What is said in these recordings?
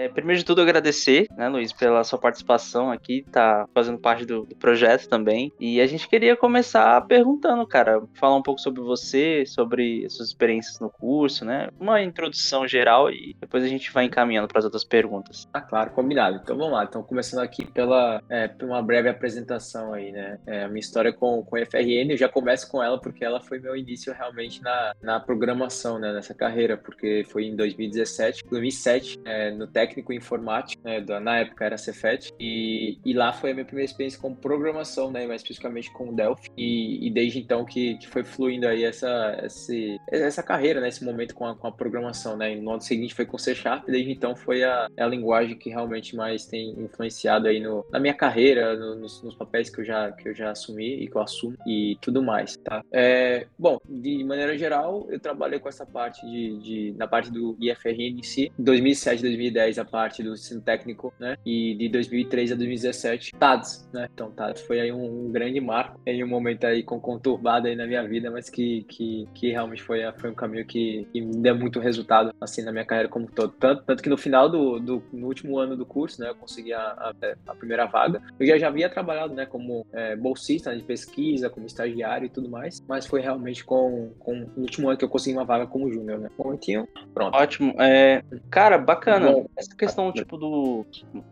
É, primeiro de tudo, agradecer, né, Luiz, pela sua participação aqui, tá fazendo parte do, do, projeto também. E a gente queria começar perguntando, cara, falar um pouco sobre você, sobre suas experiências no curso, né? Uma introdução geral e depois a gente vai encaminhando para as outras perguntas. Ah, claro, combinado. Então vamos lá. Então, começando aqui pela é, uma breve apresentação aí, né? É, a minha história com, com FRN, eu já começo com ela porque ela foi meu início realmente na, na programação, né? Nessa carreira, porque foi em 2017, 2007, é, no técnico informático, né, da, na época era Cefet, e, e lá foi a minha primeira experiência com programação, né, mais especificamente com Delphi, e, e desde então que, que foi fluindo aí essa, esse, essa carreira, né, momento com a, com a programação, né, e no ano seguinte foi com C Sharp, e desde então foi a, a linguagem que realmente mais tem influenciado aí no, na minha carreira, no, nos, nos, papéis que eu, já, que eu já assumi e que eu assumo, e tudo mais, tá? É, bom, de maneira geral, eu trabalhei com essa parte de, de na parte do IFRN em si, 2007, 2010 a parte do ensino técnico, né? E de 2003 a 2017, TADS, né? Então, TADS foi aí um, um grande marco, em um momento aí com conturbado aí na minha vida, mas que, que, que realmente foi, foi um caminho que, que me deu muito resultado, assim, na minha carreira como todo. Tanto, tanto que no final do, do no último ano do curso, né? Eu consegui a, a, a primeira vaga. Eu já, já havia trabalhado, né? Como é, bolsista de pesquisa, como estagiário e tudo mais, mas foi realmente com, com o último ano que eu consegui uma vaga como júnior, né? Bom, então, pronto. Ótimo. É, cara, bacana. Bom, Essa questão, tipo, do.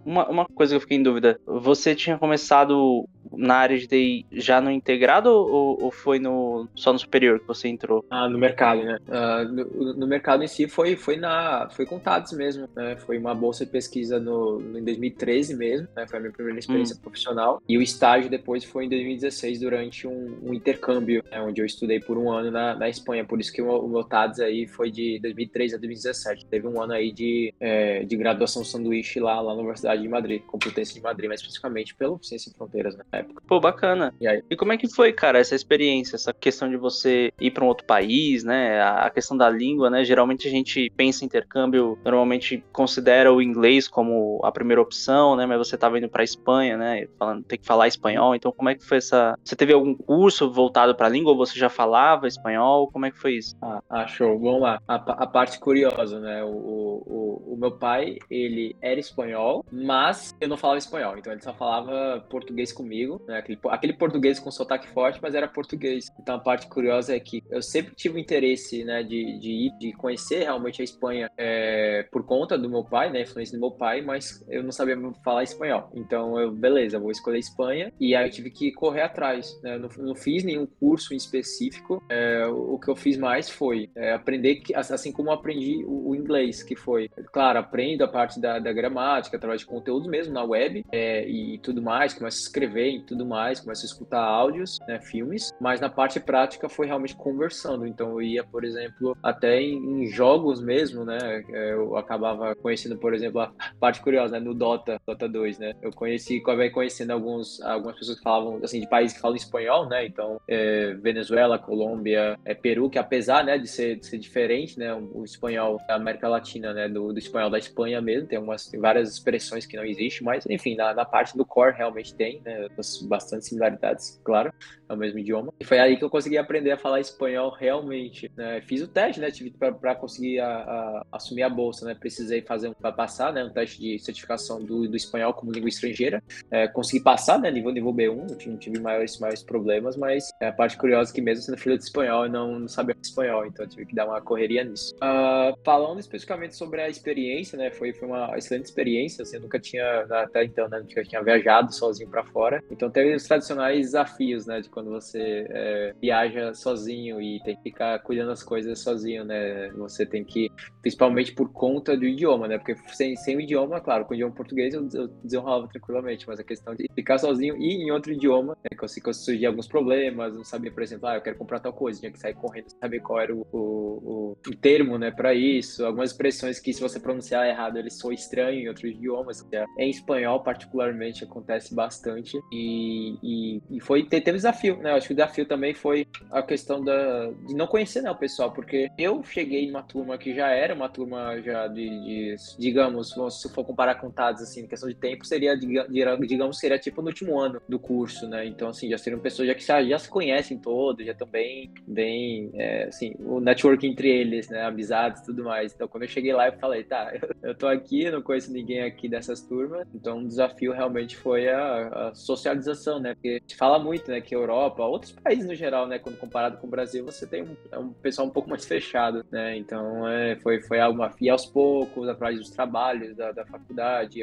Uma, uma coisa que eu fiquei em dúvida. Você tinha começado na área de TI já no integrado ou, ou, foi no, só no superior que você entrou? Ah, no mercado, né? Uh, no, no, mercado em si foi, foi na foi contados mesmo, né? Foi uma bolsa de pesquisa no, no em 2013 mesmo, né? Foi a minha primeira experiência hum. profissional. E o estágio depois foi em 2016 durante um, um intercâmbio, né? onde eu estudei por um ano na, na Espanha. Por isso que o, o meu TADS aí foi de 2013 a 2017. Teve um ano aí de, é, de graduação sanduíche lá, lá na Universidade de Madrid, Complutense de Madrid, mais especificamente pelo Ciência e Fronteiras na época. Pô, bacana. E, aí? e como é que foi, cara, essa experiência, essa questão de você ir para um outro país, né? A questão da língua, né? Geralmente a gente pensa em intercâmbio, normalmente considera o inglês como a primeira opção, né? Mas você estava indo para Espanha, né? Falando, tem que falar espanhol. Então, como é que foi essa? Você teve algum curso voltado para a língua ou você já falava espanhol? Como é que foi isso? Ah, ah show. Vamos lá. A, a parte curiosa, né? O, o, o meu pai, ele era espanhol, mas eu não falava espanhol. Então, ele só falava português comigo, né? Aquele, aquele português com sotaque forte, mas era português. Então, a parte curiosa é que eu sempre tive interesse, né? De, de ir, de conhecer realmente a Espanha é, por conta do meu pai, né? Influência do meu pai, mas eu não sabia falar espanhol. Então, eu, beleza, vou escolher Espanha. E aí eu tive que correr atrás, né? Eu não, não fiz nenhum curso em específico. É, o que eu fiz mais foi é, aprender, que, assim como aprendi o, o, inglês, que foi, claro, aprendo parte da, da gramática, através de conteúdos mesmo na web é, e tudo mais, começo a escrever e tudo mais, começo a escutar áudios, né, filmes, mas na parte prática foi realmente conversando. Então eu ia, por exemplo, até em, em jogos mesmo, né? É, eu acabava conhecendo, por exemplo, a parte curiosa, né, no Dota, Dota 2, né? Eu conheci, acabei conhecendo alguns, algumas pessoas que falavam, assim, de países que falam espanhol, né? Então, é, Venezuela, Colômbia, é, Peru, que apesar, né, de ser, de ser diferente, né, o espanhol da América Latina, né, do, do espanhol da Espanha mesmo, tem umas tem várias expressões que não existem, mas, enfim, na, na parte do core realmente tem, né, bastante similaridades, claro é o mesmo idioma. E foi aí que eu consegui aprender a falar espanhol realmente. Né? Fiz o teste, né? Tive para conseguir a, a, assumir a bolsa, né? Precisei fazer um para passar, né? Um teste de certificação do, do espanhol como língua estrangeira. É, consegui passar, né? Nível, nível B1, não tive, maiores, maiores problemas, mas é a parte curiosa é que mesmo sendo filho de espanhol, eu não, não sabia espanhol, então tive que dar uma correria nisso. Uh, falando especificamente sobre a experiência, né? Foi, foi uma excelente experiência, assim, eu nunca tinha, até então, né? Nunca tinha viajado sozinho para fora. Então teve os tradicionais desafios, né? De quando você é, viaja sozinho e tem que ficar cuidando das coisas sozinho, né? Você tem que, principalmente por conta do idioma, né? Porque sem, sem o idioma, claro, com o idioma português eu, eu desenrolava tranquilamente, mas a questão de ficar sozinho e em outro idioma, é que eu surgia alguns problemas, não sabia, por exemplo, ah, eu quero comprar tal coisa, tinha que sair correndo, saber qual era o, o, o termo, né, para isso, algumas expressões que se você pronunciar errado, ele soa estranho em outros idiomas, em espanhol particularmente acontece bastante e, e, e foi, teve desafio né? Eu acho que o desafio também foi a questão da, de não conhecer né, o pessoal, porque eu cheguei numa turma que já era uma turma já de, de digamos, se for comparar com TADS, assim, questão de tempo, seria, digamos, seria tipo no último ano do curso, né? Então, assim, já seriam pessoas já que já, já se conhecem todos, já estão bem, bem é, assim, o network entre eles, né? Amizades e tudo mais. Então, quando eu cheguei lá, eu falei, tá, tá, eu tô aqui, não conheço ninguém aqui dessas turmas, então o desafio realmente foi a, a socialização, né? Porque gente fala muito, né, que Europa, outros países no geral, né, quando comparado com o Brasil, você tem um, é um pessoal um pouco mais fechado, né? Então é, foi, foi algo, e aos poucos, através dos trabalhos da, da faculdade,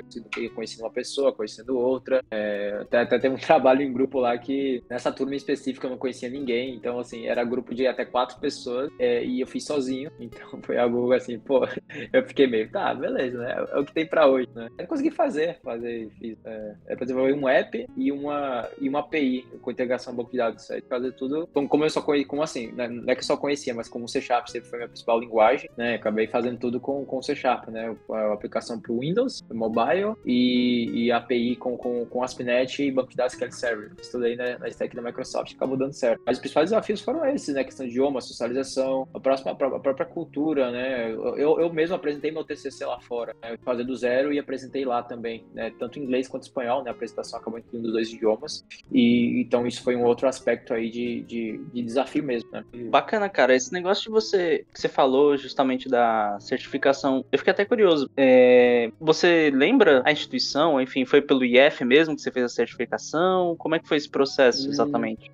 conhecendo uma pessoa, conhecendo outra, é, até, até teve um trabalho em grupo lá que nessa turma em específico eu não conhecia ninguém, então assim, era grupo de até quatro pessoas é, e eu fiz sozinho, então foi algo assim, pô, eu fiquei meio, tá, beleza, né? É o que tem pra hoje, né? Eu consegui fazer, fazer, fiz, é, é desenvolver um app e uma, e uma API com integração banco de dados, fazer tudo, como, como eu só conhecia, como assim, né? não é que eu só conhecia, mas como o C Sharp sempre foi minha principal linguagem, né? Acabei fazendo tudo com, com o C Sharp, né? A aplicação pro Windows, mobile e, e API com, com, com ASP.NET e banco de dados SQL Server. Estudei na, na stack da Microsoft, acabou dando certo. Mas os principais desafios foram esses, né? Questão de idioma, socialização, a próxima, a própria cultura, né? Eu, eu mesmo apresentei meu TCC lá fora, né? fazer do zero e apresentei lá também, né? Tanto inglês quanto espanhol, né? A apresentação acabou incluindo os dois idiomas. E então isso foi um outro aspecto aí de, de, de desafio mesmo, né? Bacana, cara. Esse negócio de você que você falou justamente da certificação, eu fiquei até curioso. É, você lembra a instituição? Enfim, foi pelo IF mesmo que você fez a certificação? Como é que foi esse processo hum, exatamente?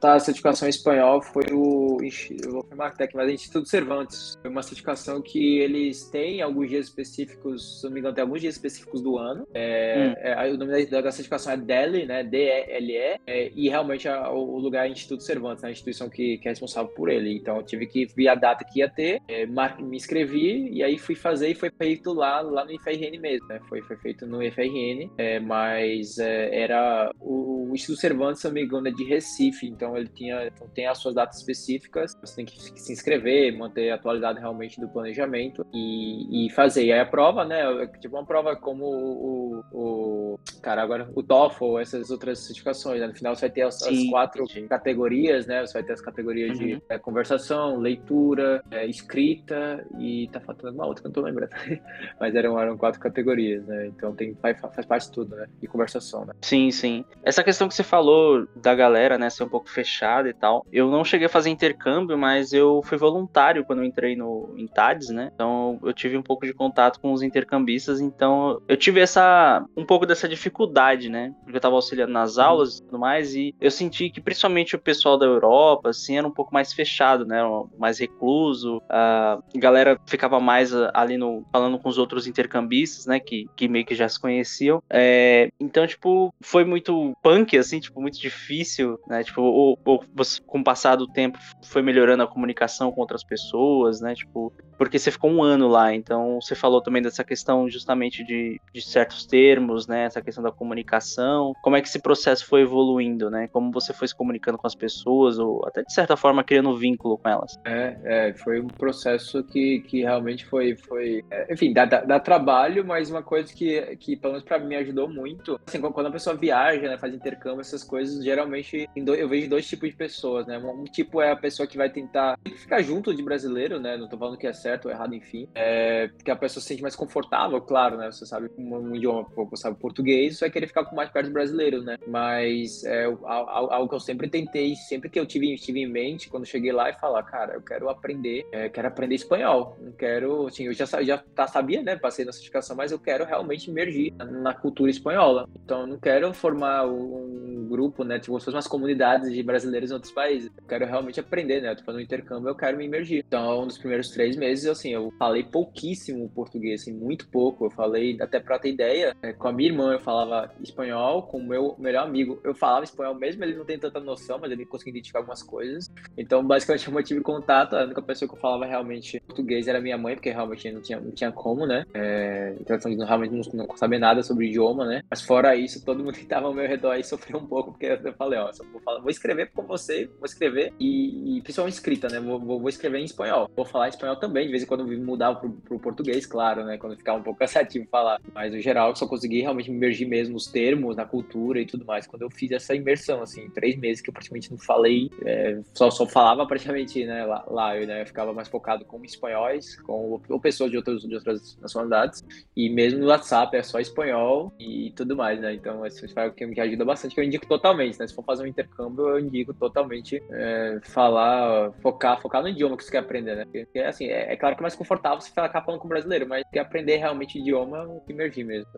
Tá, a certificação em espanhol foi o. Eu vou que mas é Instituto Cervantes. Foi uma certificação que eles têm alguns dias específicos, se não me engano, tem alguns dias específicos do ano. É, hum. é, o nome da, da, certificação é DELE, né? D-E-L-E, é, e realmente a, o lugar é Instituto Cervantes, né? a instituição que, que, é responsável por ele. Então eu tive que ver a data que ia ter, é, me inscrevi e aí fui fazer e foi feito lá, lá no IFRN mesmo, né? Foi, foi feito no IFRN, é, mas é, era o, o, Instituto Cervantes, se não me engano, é de Recife, então ele tinha, então tem as suas datas específicas, você tem que se inscrever, manter a atualidade realmente do planejamento e, e fazer. E aí a prova, né? Tipo uma prova como o, o cara, agora o TOEFL, essas outras certificações. Né? No final você vai ter as, as quatro sim. categorias, né? Você vai ter as categorias uhum. de é, conversação, leitura, é, escrita e tá faltando uma outra que eu não tô lembrando. Mas eram, eram quatro categorias, né? Então tem, faz, faz parte de tudo, né? E conversação, né? Sim, sim. Essa questão que você falou da galera, né, ser um pouco fechada e tal. Eu não cheguei a fazer intercâmbio, mas eu fui voluntário quando eu entrei no em TADES, né? Então eu tive um pouco de contato com os intercambistas, então eu tive essa um pouco dessa dificuldade, né? Porque eu tava auxiliando nas uhum. aulas e tudo mais e eu senti que principalmente o pessoal da Europa assim era um pouco mais fechado, né? Mais recluso. A galera ficava mais ali no falando com os outros intercambistas, né, que, que meio que já se conheciam. É, então, tipo, foi muito punk assim, tipo, muito difícil, né? Tipo, ou, ou você, com o passar do tempo foi melhorando a comunicação com outras pessoas, né? Tipo, porque você ficou um ano lá, então você falou também dessa questão justamente de, de certos termos, né? Essa questão da comunicação. Como é que esse processo foi evoluindo, né? Como você foi se comunicando com as pessoas, ou até de certa forma criando um vínculo com elas. É, é foi um processo que, que realmente foi. foi é, enfim, dá, dá, dá trabalho, mas uma coisa que, que pelo menos pra mim, ajudou muito. Assim, quando a pessoa viaja, né, faz intercâmbio, essas coisas, geralmente eu vejo dois tipos de pessoas, né? Um tipo é a pessoa que vai tentar ficar junto de brasileiro, né? Não tô falando que é certo ou errado, enfim. É, porque a pessoa se sente mais confortável, claro, né? Você sabe um, um idioma, você sabe português, você vai querer ficar com mais perto do brasileiro, né? Mas é algo que eu sempre tentei, sempre que eu tive, tive em mente, quando cheguei lá e falar, cara, eu quero aprender, é, quero aprender espanhol. Não quero, assim, eu já, já tá, sabia, né? Passei na certificação, mas eu quero realmente emergir na, cultura espanhola. Então, eu não quero formar um grupo, né? Tipo, umas comunidades de brasileiros em outros países. Eu quero realmente aprender, né? Eu tô fazendo intercâmbio, eu quero me emergir. Então, nos primeiros três meses, assim, eu falei pouquíssimo português, assim, muito pouco. Eu falei, até pra ter ideia, é, com a minha irmã eu falava espanhol, com o meu melhor amigo eu falava espanhol, mesmo ele não tem tanta noção, mas ele conseguia identificar algumas coisas. Então, basicamente, eu mantive contato. A única pessoa que eu falava realmente português era minha mãe, porque realmente não tinha, não tinha como, né? É, então, realmente não, não sabia nada sobre o idioma, né? Mas fora isso, todo mundo que tava ao meu redor aí sofreu um pouco, porque eu falei, ó, vou, falar, vou escrever com você, vou escrever, e, e principalmente escrita, né? Vou, vou, vou, escrever em espanhol. Vou falar espanhol também, de vez em quando mudava pro, pro português, claro, né? Quando ficava um pouco cansativo falar. Mas no geral, eu só consegui realmente me imergir mesmo nos termos, na cultura e tudo mais. Quando eu fiz essa imersão, assim, três meses que eu praticamente não falei, é, só, só falava praticamente, né, lá, lá eu, né, eu ficava mais focado com espanhóis, com ou pessoas de, outros, de outras nacionalidades, e mesmo no WhatsApp é só espanhol e tudo mais, né? Então, isso é o que me ajuda bastante, que eu indico totalmente, né? Se for fazer um intercâmbio, eu indico totalmente é, falar, focar, focar no idioma que você quer aprender, né? Porque, assim, é, é, claro que é mais confortável você ficar falando com brasileiro, mas quer aprender realmente idioma, emergir mesmo.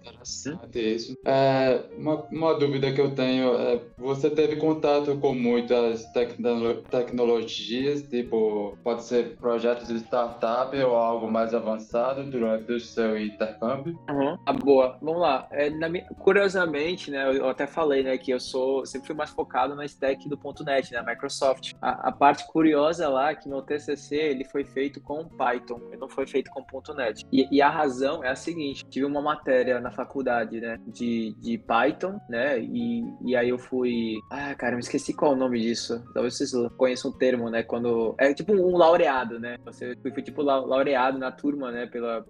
Interessante isso. É, uma, uma dúvida que eu tenho é, você teve contato com muitas tecno tecnologias, tipo, pode ser projetos de startup ou algo mais avançado durante o seu intercâmbio? Uhum. Ah, boa. Vamos lá. É, minha... Curiosamente, né, eu até falei, né, que eu sou sempre fui mais focado na stack do .NET, né, Microsoft. A, a, parte curiosa lá é que meu TCC ele foi feito com Python, ele não foi feito com .NET. E, e, a razão é a seguinte: tive uma matéria na faculdade, né, de, de Python, né, e, e aí eu fui, ah, cara, me esqueci qual o nome disso. Talvez vocês conheçam o termo, né, quando é tipo um laureado, né. Você foi tipo laureado na turma, né, pela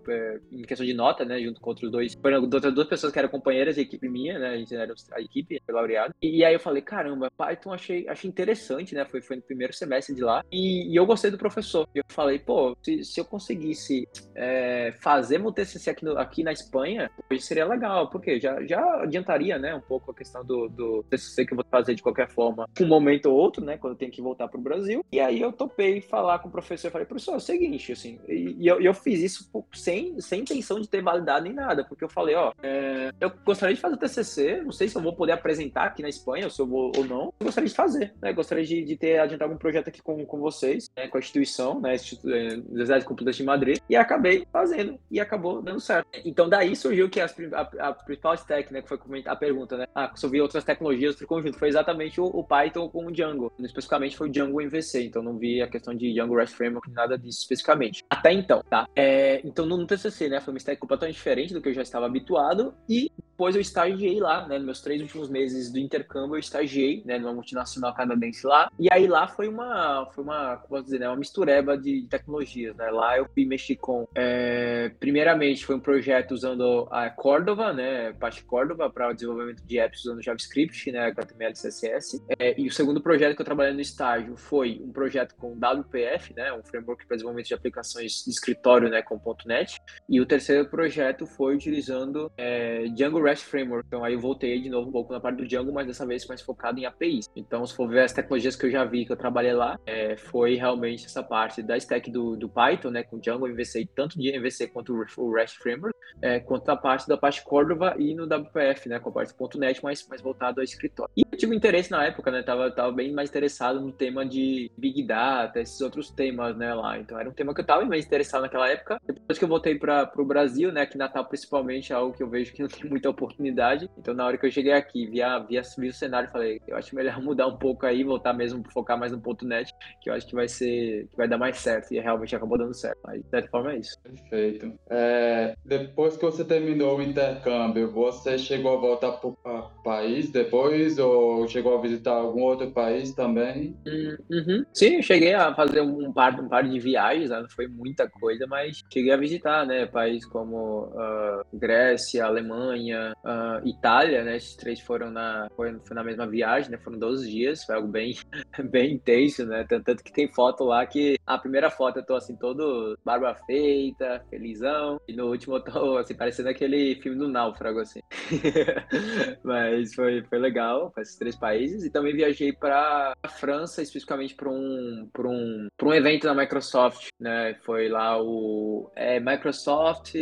em questão de nota, né, junto com outros dois, foram outras duas pessoas que eram companheiras de equipe minha, né, a gente era a equipe laureado. E, e aí eu falei, caramba, Python achei, achei interessante, né, foi, foi no primeiro semestre de lá. E, e eu gostei do professor. Eu falei, pô, se, se eu conseguisse é, fazer meu TCC aqui, aqui na Espanha, hoje seria legal, porque já, já adiantaria, né, um pouco a questão do, do TCC que eu vou fazer de qualquer forma, um momento ou outro, né, quando eu tenho que voltar para o Brasil. E aí eu topei falar com o professor, eu falei, professor, é o seguinte, assim, e, e eu, eu fiz isso sem, sem intenção de ter validado nem nada, porque eu falei, ó, é, eu gostaria de fazer o TCC, não sei se eu vou poder apresentar aqui na Espanha, se eu vou ou não, eu gostaria de fazer, né, gostaria de, de ter adiantado algum projeto aqui com, com vocês, né, com a instituição, né, é, Universidade de Computadores de Madrid, e acabei fazendo, e acabou dando certo. Então daí surgiu que as, a, a principal stack, né, que foi a pergunta, né, ah, vi outras tecnologias do conjunto, foi exatamente o, o, Python com o Django, especificamente foi o Django MVC, então não vi a questão de Django REST Framework, nada disso especificamente. Até então, tá? É, então no TCC, né, foi uma stack completamente diferente do que eu já estava habituado, e depois eu estagiei lá, né, nos meus três últimos meses do intercâmbio, eu estagiei, né, numa multinacional canadense lá, e aí lá foi uma, foi uma, como posso dizer, né, uma mistureba de tecnologias, né, lá eu fui mexer com, é, primeiramente foi um projeto usando a Cordova, né, parte Cordova para o desenvolvimento de apps usando JavaScript, né, HTML e CSS, é, e o segundo projeto que eu trabalhei no estágio foi um projeto com WPF, né, um framework para desenvolvimento de aplicações de escritório, né, com .NET, e o terceiro projeto foi utilizando é, Django REST Framework, então aí eu voltei de novo um pouco na parte do Django, mas dessa vez mais focado em APIs. Então, se for ver as tecnologias que eu já vi, que eu trabalhei lá, é, foi realmente essa parte da stack do, do Python, né, com Django MVC, tanto de MVC quanto o REST Framework, é, quanto a parte da parte Cordova e no WPF, né, com a parte .NET, mas mais voltado ao escritório. E eu tive interesse na época, né, tava, tava bem mais interessado no tema de Big Data, esses outros temas, né, lá. Então, era um tema que eu tava mais interessado naquela época. Depois que eu voltei para o Brasil, né, que Natal principalmente é algo que eu vejo que não tem muita oportunidade. Então, na hora que eu cheguei aqui, via, via, via o cenário, falei, eu acho melhor mudar um pouco aí, voltar mesmo, focar mais no net, que eu acho que vai ser, que vai dar mais certo. E realmente acabou dando certo. Mas, de certa forma, é isso. Perfeito. É, depois que você terminou o intercâmbio, você chegou a voltar para o país depois ou chegou a visitar algum outro país também? Uhum. Sim, cheguei a fazer um par, um par de viagens, né? não foi muita coisa, mas cheguei a visitar, né, países como uh, Grécia, Alemanha, uh, Itália, né, esses três foram na, foi, foi, na mesma viagem, né, foram 12 dias, foi algo bem, bem intenso, né, tanto, que tem foto lá que a primeira foto eu tô assim, todo barba feita, felizão, e no último eu tô, assim, parecendo aquele filme do Náufrago, assim. mas foi, foi legal, para esses três países, e também viajei para França, especificamente para um, um, um evento da Microsoft, né, foi lá o é, Microsoft,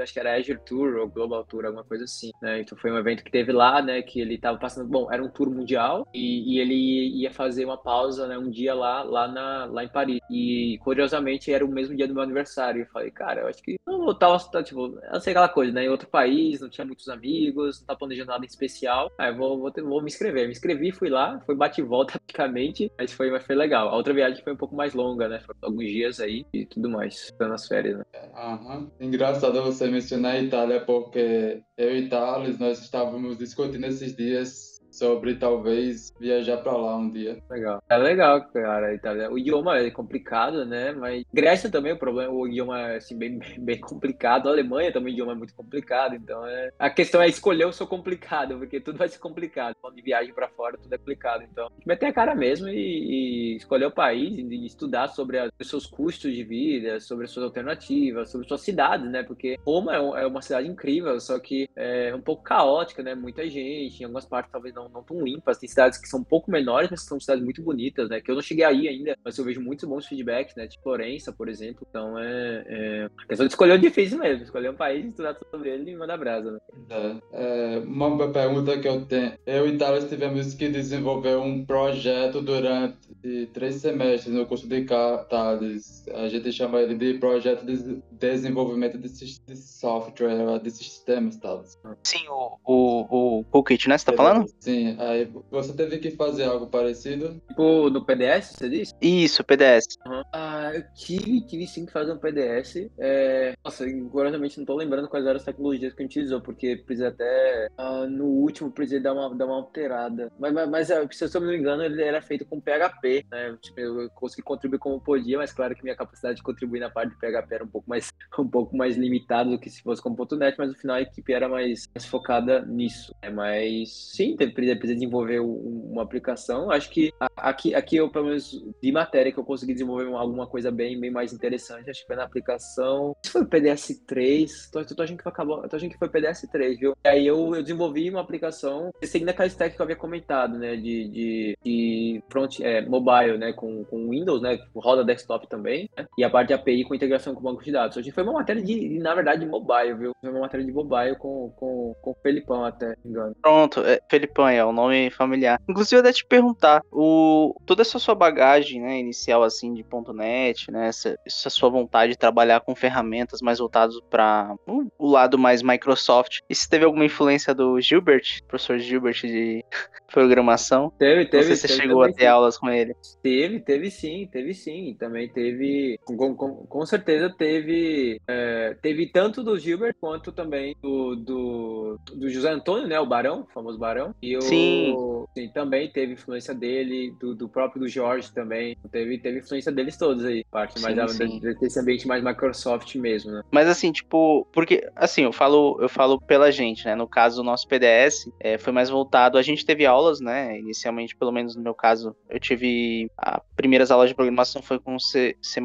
acho que era Azure Tour ou Global Tour, alguma coisa assim, né? Então foi um evento que teve lá, né? Que ele tava passando, bom, era um tour mundial e, e ele ia fazer uma pausa, né? Um dia lá, lá, na, lá em Paris. E curiosamente era o mesmo dia do meu aniversário. Eu falei, cara, eu acho que não tá, tipo, eu sei aquela coisa, né? Em outro país, não tinha muitos amigos, não tá planejando nada em especial. Aí vou, vou, ter, vou me inscrever. Me inscrevi, fui lá, foi bate e volta praticamente, mas foi, mas foi legal. A outra viagem foi um pouco mais longa, né? Foi alguns dias aí e tudo mais, nas férias, né? Uhum. Engraçado você mencionar a Itália, porque eu e Thales, nós estávamos discutindo esses dias sobre talvez viajar para lá um dia. Legal. É legal, cara, Itália. O idioma é complicado, né? Mas Grécia também o problema, o idioma é assim bem, bem complicado. A Alemanha também o idioma é muito complicado, então é a questão é escolher o seu complicado, porque tudo vai ser complicado. Quando de viagem para fora tudo é complicado, então meter a cara mesmo e, e escolher o país e estudar sobre os seus custos de vida, sobre as suas alternativas, sobre suas cidades, né? Porque Roma é, é uma cidade incrível, só que é um pouco caótica, né? Muita gente, em algumas partes talvez não não, não tão limpas. Tem cidades que são um pouco menores, mas são cidades muito bonitas, né? Que eu não cheguei aí ainda, mas eu vejo muitos bons feedbacks, né? Tipo Florença, por exemplo. Então é. é... A questão de escolher o difícil mesmo. Escolher um país, estudar sobre ele e mandar brasa, né? É, é, uma pergunta que eu tenho. Eu e Thales tivemos que desenvolver um projeto durante três semestres no curso de Thales. A gente chama ele de projeto de desenvolvimento de, de software, de sistemas, Thales. Sim, o, o, o Toolkit, né? Você tá falando? Sim, aí você teve que fazer algo parecido? Tipo, no PDS, você disse? Isso, PDS. Uhum. Ah, eu tive, tive sim que fazer um PDS. É... Nossa, curiosamente não tô lembrando quais eram as tecnologias que a gente usou, porque precisa até. Ah, no último precisei dar uma, dar uma alterada. Mas, mas, mas, é, se eu não me engano, ele era feito com PHP, né? Tipo, eu consegui contribuir como podia, mas claro que minha capacidade de contribuir na parte de PHP era um pouco mais, um pouco mais limitada do que se fosse com .NET, mas no final a equipe era mais, mais focada nisso. Né? Mas sim, precisa desenvolver uma aplicação. Acho que aqui, aqui eu, pelo menos, de matéria que eu consegui desenvolver alguma coisa bem, bem mais interessante, acho que foi na aplicação. Se foi o PDS 3, tô, tô, achando que foi, acabou, tô achando que foi PDS 3, viu? E aí eu, eu desenvolvi uma aplicação, seguindo aquela stack que eu havia comentado, né? De, de, de front, é, mobile, né? Com, com Windows, né? Roda desktop também, né? E a parte de API com integração com banco de dados. Hoje foi uma matéria de, na verdade, de mobile, viu? Foi uma matéria de mobile com, com, com o Felipão até, engano. Pronto, é, Felipão é o nome familiar. Inclusive, eu ia te perguntar, o, toda essa sua bagagem, né, inicial, assim, de .NET, né, essa, essa sua vontade de trabalhar com ferramentas mais voltadas para o, o lado mais Microsoft, e se teve alguma influência do Gilbert, professor Gilbert de programação? Teve, teve. Não sei se você chegou a ter aulas com ele. Teve, teve sim, teve sim. Também teve, com, com, com certeza teve, é, teve tanto do Gilbert quanto também do, do, do José Antônio, né, o Barão, o famoso Barão. E sim. sim. também teve influência dele, do, do próprio do Jorge também. Teve, teve influência deles todos aí. Parte mais sim, sim. desse ambiente mais Microsoft mesmo, né? Mas assim, tipo, porque assim, eu falo, eu falo pela gente, né? No caso, o nosso PDS é, foi mais voltado. A gente teve aulas, né? Inicialmente, pelo menos no meu caso, eu tive. As primeiras aulas de programação foi com C, C,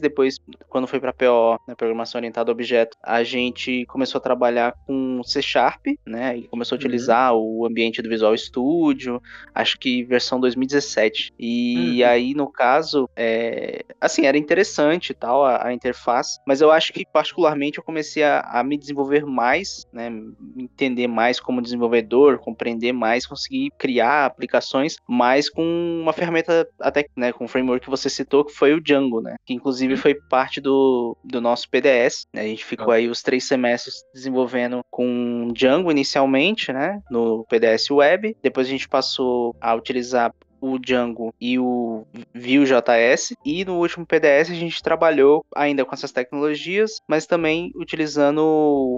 depois, quando foi para PO, né, Programação Orientada a Objeto, a gente começou a trabalhar com C Sharp, né? E começou a uhum. utilizar uhum. o ambiente do Visual Studio, acho que versão 2017. E uhum. aí, no caso, é, assim, era interessante tal a, a, interface, mas eu acho que particularmente eu comecei a, a me desenvolver mais, né? Entender mais como desenvolvedor, compreender mais, conseguir criar aplicações mais com uma ferramenta até, né, com o framework que você citou, que foi o Django, né? Que inclusive foi parte do, do nosso PDS. Né? A gente ficou ah. aí os três semestres desenvolvendo com Django inicialmente, né? No PDS Web. Depois a gente passou a utilizar o Django e o Vue.js. E no último PDS a gente trabalhou ainda com essas tecnologias, mas também utilizando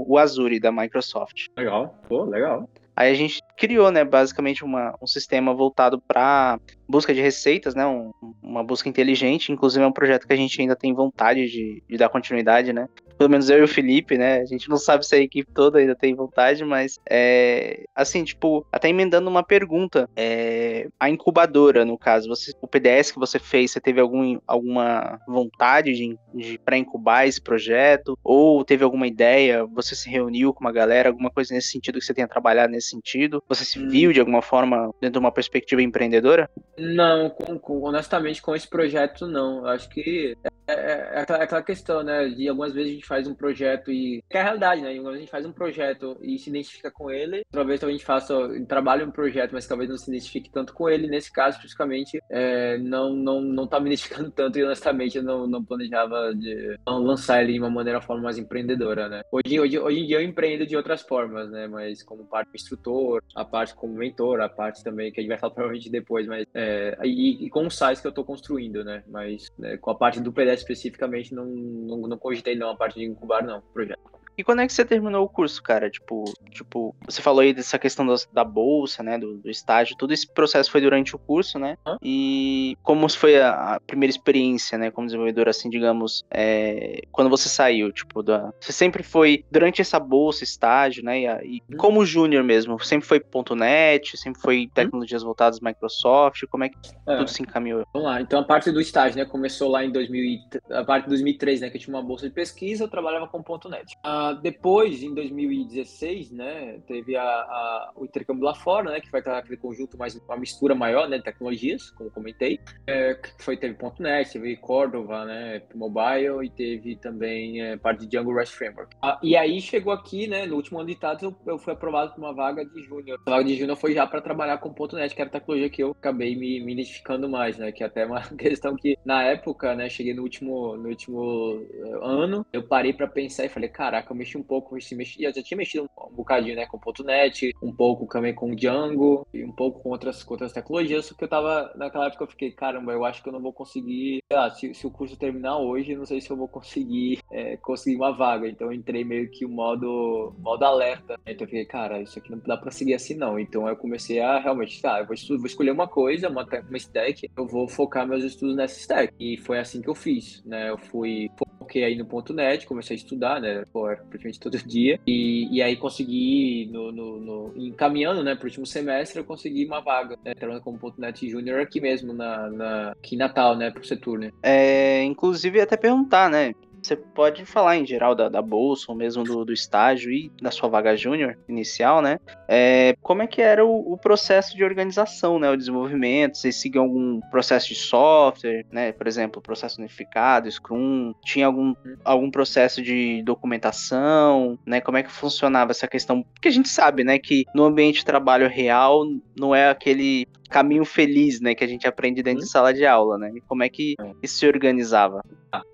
o Azure da Microsoft. Legal, pô, legal. Aí a gente criou, né, basicamente uma, um sistema voltado para busca de receitas, né, um, uma busca inteligente. Inclusive é um projeto que a gente ainda tem vontade de, de, dar continuidade, né. Pelo menos eu e o Felipe, né, a gente não sabe se a equipe toda ainda tem vontade, mas é assim, tipo, até emendando uma pergunta, é, a incubadora, no caso, você, o PDS que você fez, você teve algum, alguma vontade de, de para incubar esse projeto ou teve alguma ideia? Você se reuniu com uma galera, alguma coisa nesse sentido que você tenha trabalhado nesse sentido? Você se viu de alguma forma dentro de uma perspectiva empreendedora? Não, com, com, honestamente, com esse projeto, não. Eu acho que é, é, é, aquela, é, aquela, questão, né? De algumas vezes a gente faz um projeto e. Que é a realidade, né? Algumas vezes a gente faz um projeto e se identifica com ele. Talvez a gente faça. Trabalhe um projeto, mas talvez não se identifique tanto com ele. Nesse caso, especificamente, é, não, não, não tá me identificando tanto e honestamente eu não, não planejava de não lançar ele de uma maneira forma mais empreendedora, né? Hoje, hoje, hoje em dia eu empreendo de outras formas, né? Mas como parte instrutor, a parte como mentor, a parte também que a gente vai falar provavelmente depois, mas é, e, e, com os sites que eu estou construindo, né? Mas né, com a parte do PDF especificamente não, não, não cogitei não a parte de incubar não, projeto. E quando é que você terminou o curso, cara? Tipo, tipo você falou aí dessa questão da, da bolsa, né? Do, do, estágio. Todo esse processo foi durante o curso, né? E como foi a, a primeira experiência, né? Como desenvolvedor, assim, digamos, é, quando você saiu, tipo, da, você sempre foi, durante essa bolsa, estágio, né? E, e hum. como júnior mesmo, sempre foi .NET, sempre foi hum. tecnologias hum. voltadas Microsoft, como é que é. tudo se encaminhou? Vamos lá, então a parte do estágio, né? Começou lá em 2000, a parte de 2003, né? Que eu tinha uma bolsa de pesquisa, eu trabalhava com .NET. Ah, Uh, depois, em 2016, né, teve a, a, o intercâmbio lá fora, né, que foi aquele conjunto mais uma mistura maior, né, de tecnologias, como comentei. É, foi teve .NET, teve Cordova, né, mobile e teve também é, parte de Django REST Framework. Uh, e aí chegou aqui, né, no último ano de Tatos, eu, eu fui aprovado para uma vaga de júnior. A vaga de júnior foi já para trabalhar com .NET, que era a tecnologia que eu acabei me, me identificando mais, né, que é até uma questão que na época, né, cheguei no último no último eh, ano, eu parei para pensar e falei, caraca, eu mexi um pouco, eu, mexi, eu já tinha mexido um bocadinho, né, com .NET, um pouco também com Django e um pouco com outras, com outras tecnologias, só que eu tava, naquela época eu fiquei, caramba, eu acho que eu não vou conseguir, sei lá, se, se o curso terminar hoje, não sei se eu vou conseguir é, conseguir uma vaga, então eu entrei meio que o modo, modo alerta, então eu fiquei, cara, isso aqui não dá para seguir assim não, então eu comecei a realmente, tá, eu vou, vou escolher uma coisa, uma, uma stack, eu vou focar meus estudos nessa stack, e foi assim que eu fiz, né, eu fui foquei aí no .NET, comecei a estudar, né, pô, praticamente todo dia, e, e aí consegui, no, no, no, encaminhando, né, pro último semestre, eu consegui uma vaga, né, trabalhando como .NET Junior aqui mesmo, na, na, aqui em Natal, né, pro setor, né. É, inclusive, até perguntar, né, você pode falar em geral da, da bolsa ou mesmo do, do estágio e da sua vaga júnior inicial, né? É, como é que era o, o, processo de organização, né? O desenvolvimento? Vocês seguiam algum processo de software, né? Por exemplo, processo unificado, Scrum? Tinha algum, algum processo de documentação, né? Como é que funcionava essa questão? Porque a gente sabe, né, que no ambiente de trabalho real não é aquele caminho feliz, né, que a gente aprende dentro de sala de aula, né? E como é que é. isso se organizava?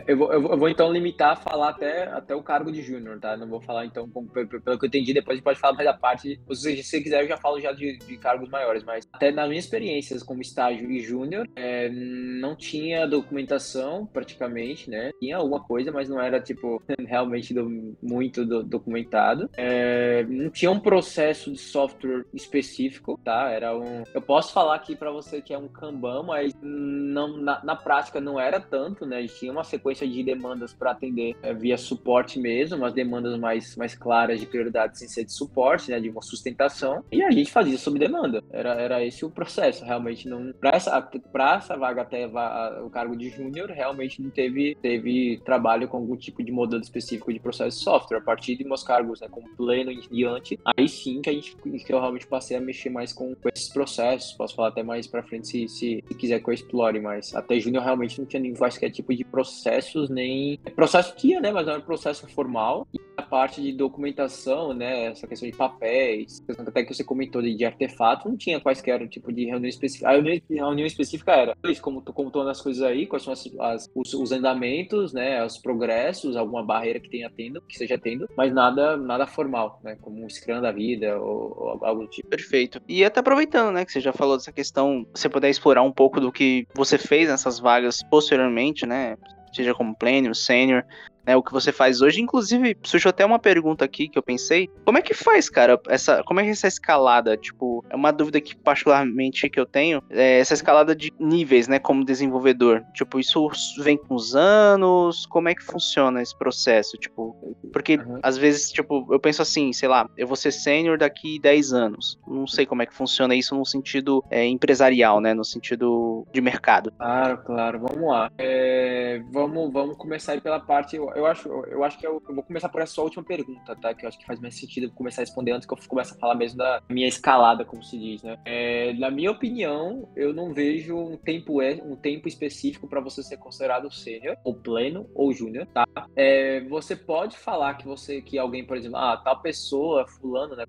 Eu vou, eu vou, então limitar a falar até, até o cargo de júnior, tá? Não vou falar então, como, pelo que eu entendi, depois a gente pode falar mais da parte. Ou seja, se você quiser, eu já falo já de, de cargos maiores, mas até nas minhas experiências como estágio e júnior, é, não tinha documentação praticamente, né? Tinha alguma coisa, mas não era tipo realmente do, muito do, documentado. É, não tinha um processo de software específico, tá? Era um. Eu posso falar aqui para você que é um Kanban, mas não, na, na prática não era tanto, né? A gente tinha uma sequência de demandas para atender é, via suporte mesmo, umas demandas mais, mais claras de prioridade sem ser de suporte, né, de uma sustentação, e a gente fazia sob demanda. Era, era esse o processo, realmente não para essa essa vaga até o cargo de júnior, realmente não teve teve trabalho com algum tipo de modelo específico de processo de software. A partir de meus cargos, né, como pleno e diante, aí sim que a gente que eu realmente passei a mexer mais com, com esses processos. Posso falar até mais para frente se, se, se, quiser que eu explore, mas até júnior realmente não tinha nenhum qualquer tipo de processo processos, nem. Processo tinha, né? Mas não era processo formal. E a parte de documentação, né? Essa questão de papéis, até que você comentou de, de artefato, não tinha quaisquer tipo de reunião específica. A reunião, a reunião específica era como tu como as coisas aí, quais são as, as, os, os, andamentos, né? Os progressos, alguma barreira que tenha tendo, que seja tendo, mas nada, nada formal, né? Como um Scrum da vida ou, ou algo do tipo. Perfeito. E até aproveitando, né, que você já falou dessa questão, você puder explorar um pouco do que você fez nessas vagas posteriormente, né? seja como pleno, sênior, né, o que você faz hoje. Inclusive, surgiu até uma pergunta aqui que eu pensei. Como é que faz, cara, essa, como é que essa escalada? Tipo, é uma dúvida que particularmente que eu tenho, é essa escalada de níveis, né, como desenvolvedor. Tipo, isso vem com os anos? Como é que funciona esse processo? Tipo, porque uhum. às vezes, tipo, eu penso assim, sei lá, eu vou ser sênior daqui 10 anos. Não sei como é que funciona isso no sentido é, empresarial, né, no sentido de mercado. Claro, claro. Vamos lá. É, vamos, vamos começar aí pela parte eu acho, eu acho que eu, eu, vou começar por essa última pergunta, tá? Que eu acho que faz mais sentido começar a responder antes que eu comece a falar mesmo da minha escalada, como se diz, né? É, na minha opinião, eu não vejo um tempo, um tempo específico para você ser considerado sênior, ou pleno, ou júnior, tá? É, você pode falar que você, que alguém, por exemplo, ah, tal pessoa, fulano, né?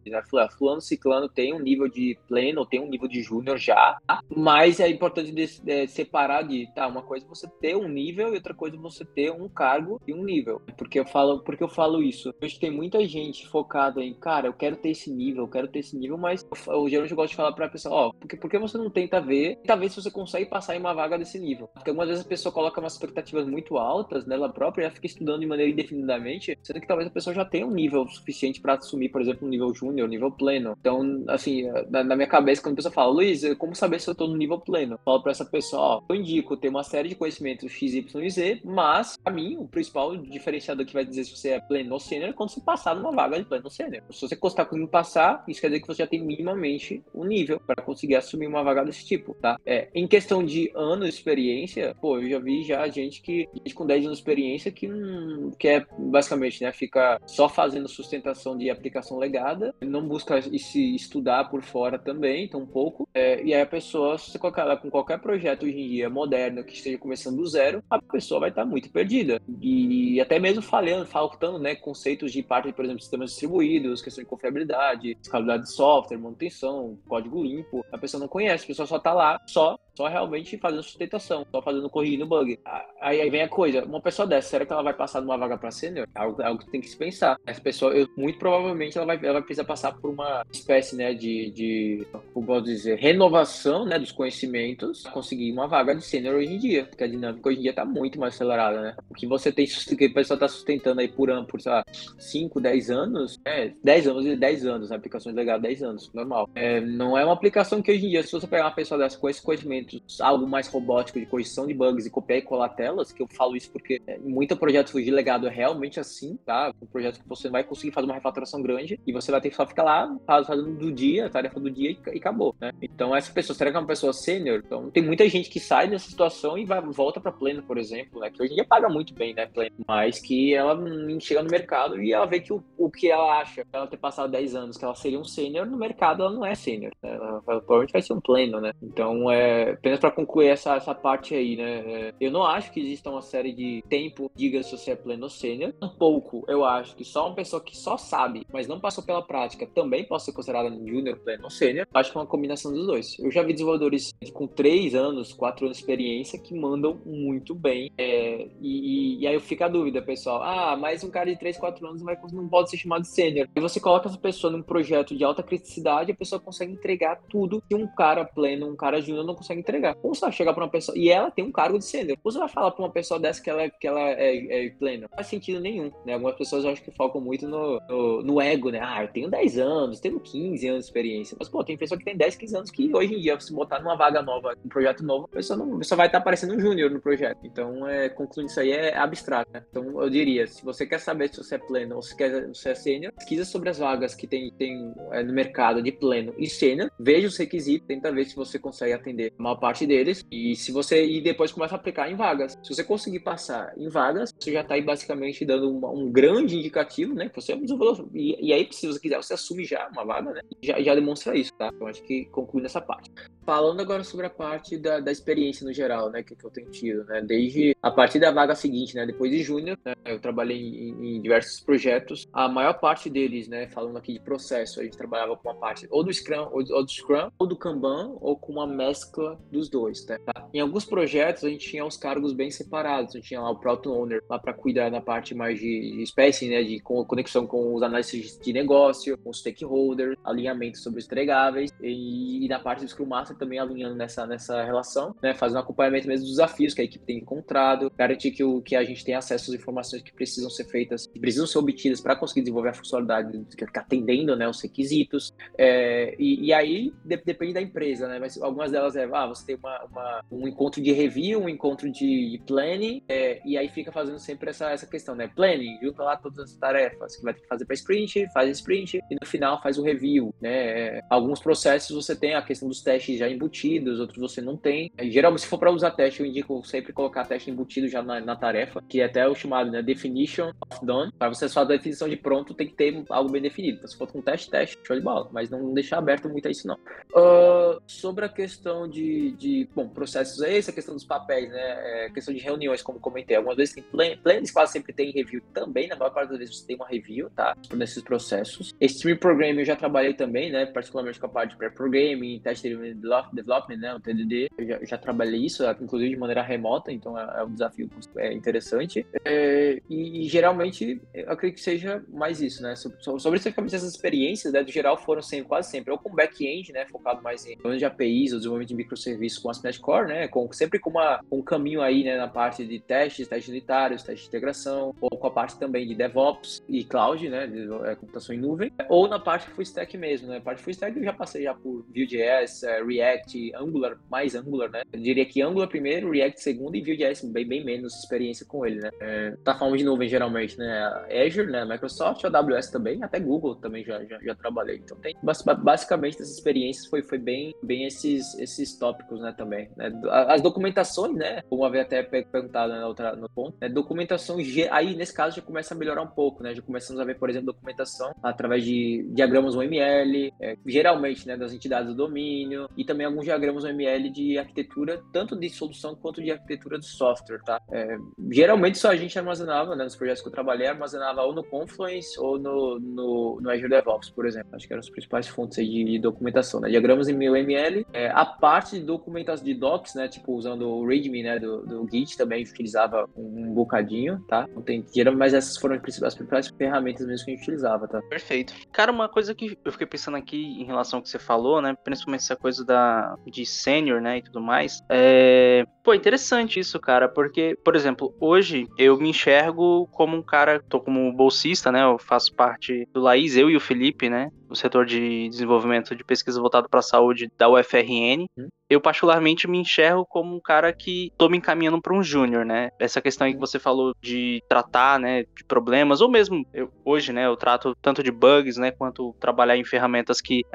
Fulano ciclano tem um nível de pleno, tem um nível de júnior já, tá? Mas é importante de, de, separar de, tá, uma coisa é você ter um nível e outra coisa é você ter um cargo e um nível. Porque eu falo, porque eu falo isso. Hoje tem muita gente focada em, cara, eu quero ter esse nível, eu quero ter esse nível, mas eu, geralmente eu gosto de falar pra pessoa, ó, oh, porque, você não tenta ver, tenta ver se você consegue passar em uma vaga desse nível. Porque algumas vezes a pessoa coloca umas expectativas muito altas nela própria e já fica estudando de maneira indefinidamente, sendo que talvez a pessoa já tenha um nível suficiente para assumir, por exemplo, um nível júnior, um nível pleno. Então, assim, na, na, minha cabeça, quando a pessoa fala, Luiz, como saber se eu tô no nível pleno? Eu falo pra essa pessoa, ó, eu indico ter uma série de conhecimentos X, Y e Z, mas, pra mim, o principal diferenciador que vai dizer se você é pleno ou sênior é quando você passar numa vaga de pleno ou sênior. Se você constar conseguindo passar, isso quer dizer que você já tem minimamente um nível para conseguir assumir uma vaga desse tipo, tá? É, em questão de anos de experiência, pô, eu já vi já gente que gente com 10 anos de experiência que não quer basicamente, né, fica só fazendo sustentação de aplicação legada, não busca se estudar por fora também, tão pouco. É, e aí a pessoa, se você colocar ela com qualquer projeto hoje em dia moderno que esteja começando do zero, a pessoa vai estar muito perdida. E até mesmo falando, faltando, né, conceitos de parte, por exemplo, sistemas distribuídos, questão de confiabilidade, escalabilidade de software, manutenção, código limpo. A pessoa não conhece, a pessoa só está lá, só só realmente fazendo sustentação, só fazendo corrigindo bug. Aí, aí, vem a coisa, uma pessoa dessa, será que ela vai passar numa vaga para sênior? É algo, é algo que tem que se pensar. Essa pessoa, eu, muito provavelmente, ela vai, ela vai precisar passar por uma espécie, né, de, de como posso dizer, renovação, né, dos conhecimentos, conseguir uma vaga de sênior hoje em dia, porque a dinâmica hoje em dia está muito mais acelerada, né? O que você tem, que a pessoa está sustentando aí por ano, por, sei lá, 5, 10 anos, é, 10 anos e 10 anos, né, aplicações legais 10 anos, normal. É, não é uma aplicação que hoje em dia, se você pegar uma pessoa dessa com esse conhecimento algo mais robótico de correção de bugs e copiar e colar telas, que eu falo isso porque é, muito projeto de legado é realmente assim, tá? Um projeto que você vai conseguir fazer uma refatoração grande e você vai ter que só ficar lá fazendo do dia, tarefa do dia e, acabou, né? Então essa pessoa, será que é uma pessoa sênior? Então tem muita gente que sai dessa situação e vai, volta para pleno, por exemplo, né? Que hoje em dia paga muito bem, né? Pleno, mas que ela chega no mercado e ela vê que o, o que ela acha, ela ter passado 10 anos, que ela seria um sênior, no mercado ela não é sênior, né? Ela, provavelmente vai ser um pleno, né? Então é apenas para concluir essa, essa parte aí, né? É, eu não acho que exista uma série de tempo, diga se você é pleno ou sênior. Um pouco, eu acho que só uma pessoa que só sabe, mas não passou pela prática, também pode ser considerada júnior, pleno ou sênior. Acho que é uma combinação dos dois. Eu já vi desenvolvedores com 3 anos, 4 anos de experiência que mandam muito bem. É, e, e, aí eu fico a dúvida, pessoal. Ah, mas um cara de 3, 4 anos vai, não pode ser chamado de sênior. E você coloca essa pessoa num projeto de alta criticidade, a pessoa consegue entregar tudo que um cara pleno, um cara júnior não consegue entregar. Como você vai chegar para uma pessoa. E ela tem um cargo de sênior. Como você vai falar para uma pessoa dessa que ela, que ela é, é, plena? Não faz sentido nenhum. Né? Algumas pessoas eu acho que focam muito no, no, no, ego, né? Ah, eu tenho 10 anos, tenho 15 anos de experiência. Mas, pô, tem pessoa que tem 10, 15 anos que hoje em dia, se botar numa vaga nova, um projeto novo, a pessoa, não, a pessoa vai estar parecendo um júnior no projeto. Então, é, concluindo isso aí, é abstrato, né? Então, eu diria, se você quer saber se você é pleno ou se quer, você é sênior, pesquisa sobre as vagas que tem, tem é, no mercado de pleno e sênior, veja os requisitos, tenta ver se você consegue atender a parte deles e se você e depois começa a aplicar em vagas. Se você conseguir passar em vagas, você já está aí basicamente dando uma, um grande indicativo, né? Que você é um desenvolvedor. E, e, aí, se você quiser, você assume já uma vaga, né? Já, já demonstra isso, tá? Então acho que conclui nessa parte. Falando agora sobre a parte da, da experiência no geral, né? Que, que eu tenho tido, né? Desde a partir da vaga seguinte, né? Depois de júnior, né, eu trabalhei em, em, diversos projetos. A maior parte deles, né? Falando aqui de processo, a gente trabalhava com uma parte ou do Scrum, ou, ou do Scrum, ou do Kanban, ou com uma mescla dos dois, tá? Em alguns projetos a gente tinha os cargos bem separados. A gente tinha lá o Product Owner lá para cuidar da parte mais de, espécie, né, de conexão com os análises de negócio, com os stakeholders, alinhamento sobre os entregáveis. E, e na parte do Scrum Master também alinhando nessa, nessa relação, né, fazendo um acompanhamento mesmo dos desafios que a equipe tem encontrado, garantir que, o, que a gente tem acesso às informações que precisam ser feitas, que precisam ser obtidas para conseguir desenvolver a funcionalidade, atendendo, né, os requisitos. É, e, e, aí de, depende da empresa, né, mas algumas delas é, ah, você tem uma, uma um encontro de review, um encontro de planning, é, e aí fica fazendo sempre essa, essa questão, né? Planning, junta lá todas as tarefas que vai ter que fazer para sprint, faz sprint, e no final faz o review, né? Alguns processos você tem a questão dos testes já embutidos, outros você não tem. Geralmente, se for para usar teste, eu indico sempre colocar teste embutido já na, na tarefa, que é até o chamado, né? Definition of done. Para você fazer a definição de pronto, tem que ter algo bem definido. Então, se for com teste, teste, show de bola. Mas não deixar aberto muito a isso, não. Uh, sobre a questão de, de bom, processos é essa questão dos papéis, né? É questão de reuniões, como comentei. Algumas vezes tem planos, quase sempre tem review também. Na maior parte das vezes você tem uma review, tá? Nesses processos. Stream Programming eu já trabalhei também, né? Particularmente com a parte de Pré-Programming, Test Development, né? O TDD. Eu já, já, trabalhei isso, inclusive de maneira remota, então é, é um desafio é interessante. É, e, e, geralmente, eu acredito que seja mais isso, né? Sobre, essas experiências, né? Do geral, foram sempre, quase sempre, ou com back-end, né? Focado mais em de APIs, ou desenvolvimento de microserviços com a .NET Core, né? Né? Com, sempre com, uma, com um caminho aí, né, na parte de testes, testes unitários, testes de integração, ou com a parte também de DevOps e Cloud, né, de é, computação em nuvem, ou na parte full stack mesmo, né? Parte full stack eu já passei já por Vue.js, é, React, Angular, mais Angular, né? Eu diria que Angular primeiro, React segundo e Vue.js bem, bem menos experiência com ele, né? É, tá falando de nuvem geralmente, né? Azure, né? Microsoft, AWS também, até Google também já, já, já trabalhei. Então tem basicamente essas experiências foi, foi bem, bem esses, esses tópicos, né? Também. Né? As documentações, né? Como havia até perguntado né, outra, no ponto, né? documentação aí nesse caso já começa a melhorar um pouco, né? Já começamos a ver, por exemplo, documentação através de diagramas UML, é, geralmente, né? Das entidades do domínio e também alguns diagramas UML de arquitetura, tanto de solução quanto de arquitetura de software, tá? É, geralmente só a gente armazenava, né? Nos projetos que eu trabalhei, armazenava ou no Confluence ou no, no, no Azure DevOps, por exemplo. Acho que eram as principais fontes de, de documentação, né? Diagramas em UML, é, a parte de documentação de docs, né? Tipo, usando o README, né? Do, do Git também utilizava um, bocadinho, tá? Não tem, mas essas foram as principais ferramentas mesmo que a gente utilizava, tá? Perfeito. Cara, uma coisa que eu fiquei pensando aqui em relação ao que você falou, né? Principalmente essa coisa da, de sênior, né? E tudo mais. É... Pô, interessante isso, cara, porque, por exemplo, hoje eu me enxergo como um cara, tô como bolsista, né? Eu faço parte do Laís, eu e o Felipe, né? No setor de desenvolvimento de pesquisa voltado para a saúde da UFRN. Uhum eu particularmente me enxergo como um cara que tô me encaminhando para um júnior, né? Essa questão aí que você falou de tratar, né, de problemas, ou mesmo eu, hoje, né, eu trato tanto de bugs, né, quanto trabalhar em ferramentas que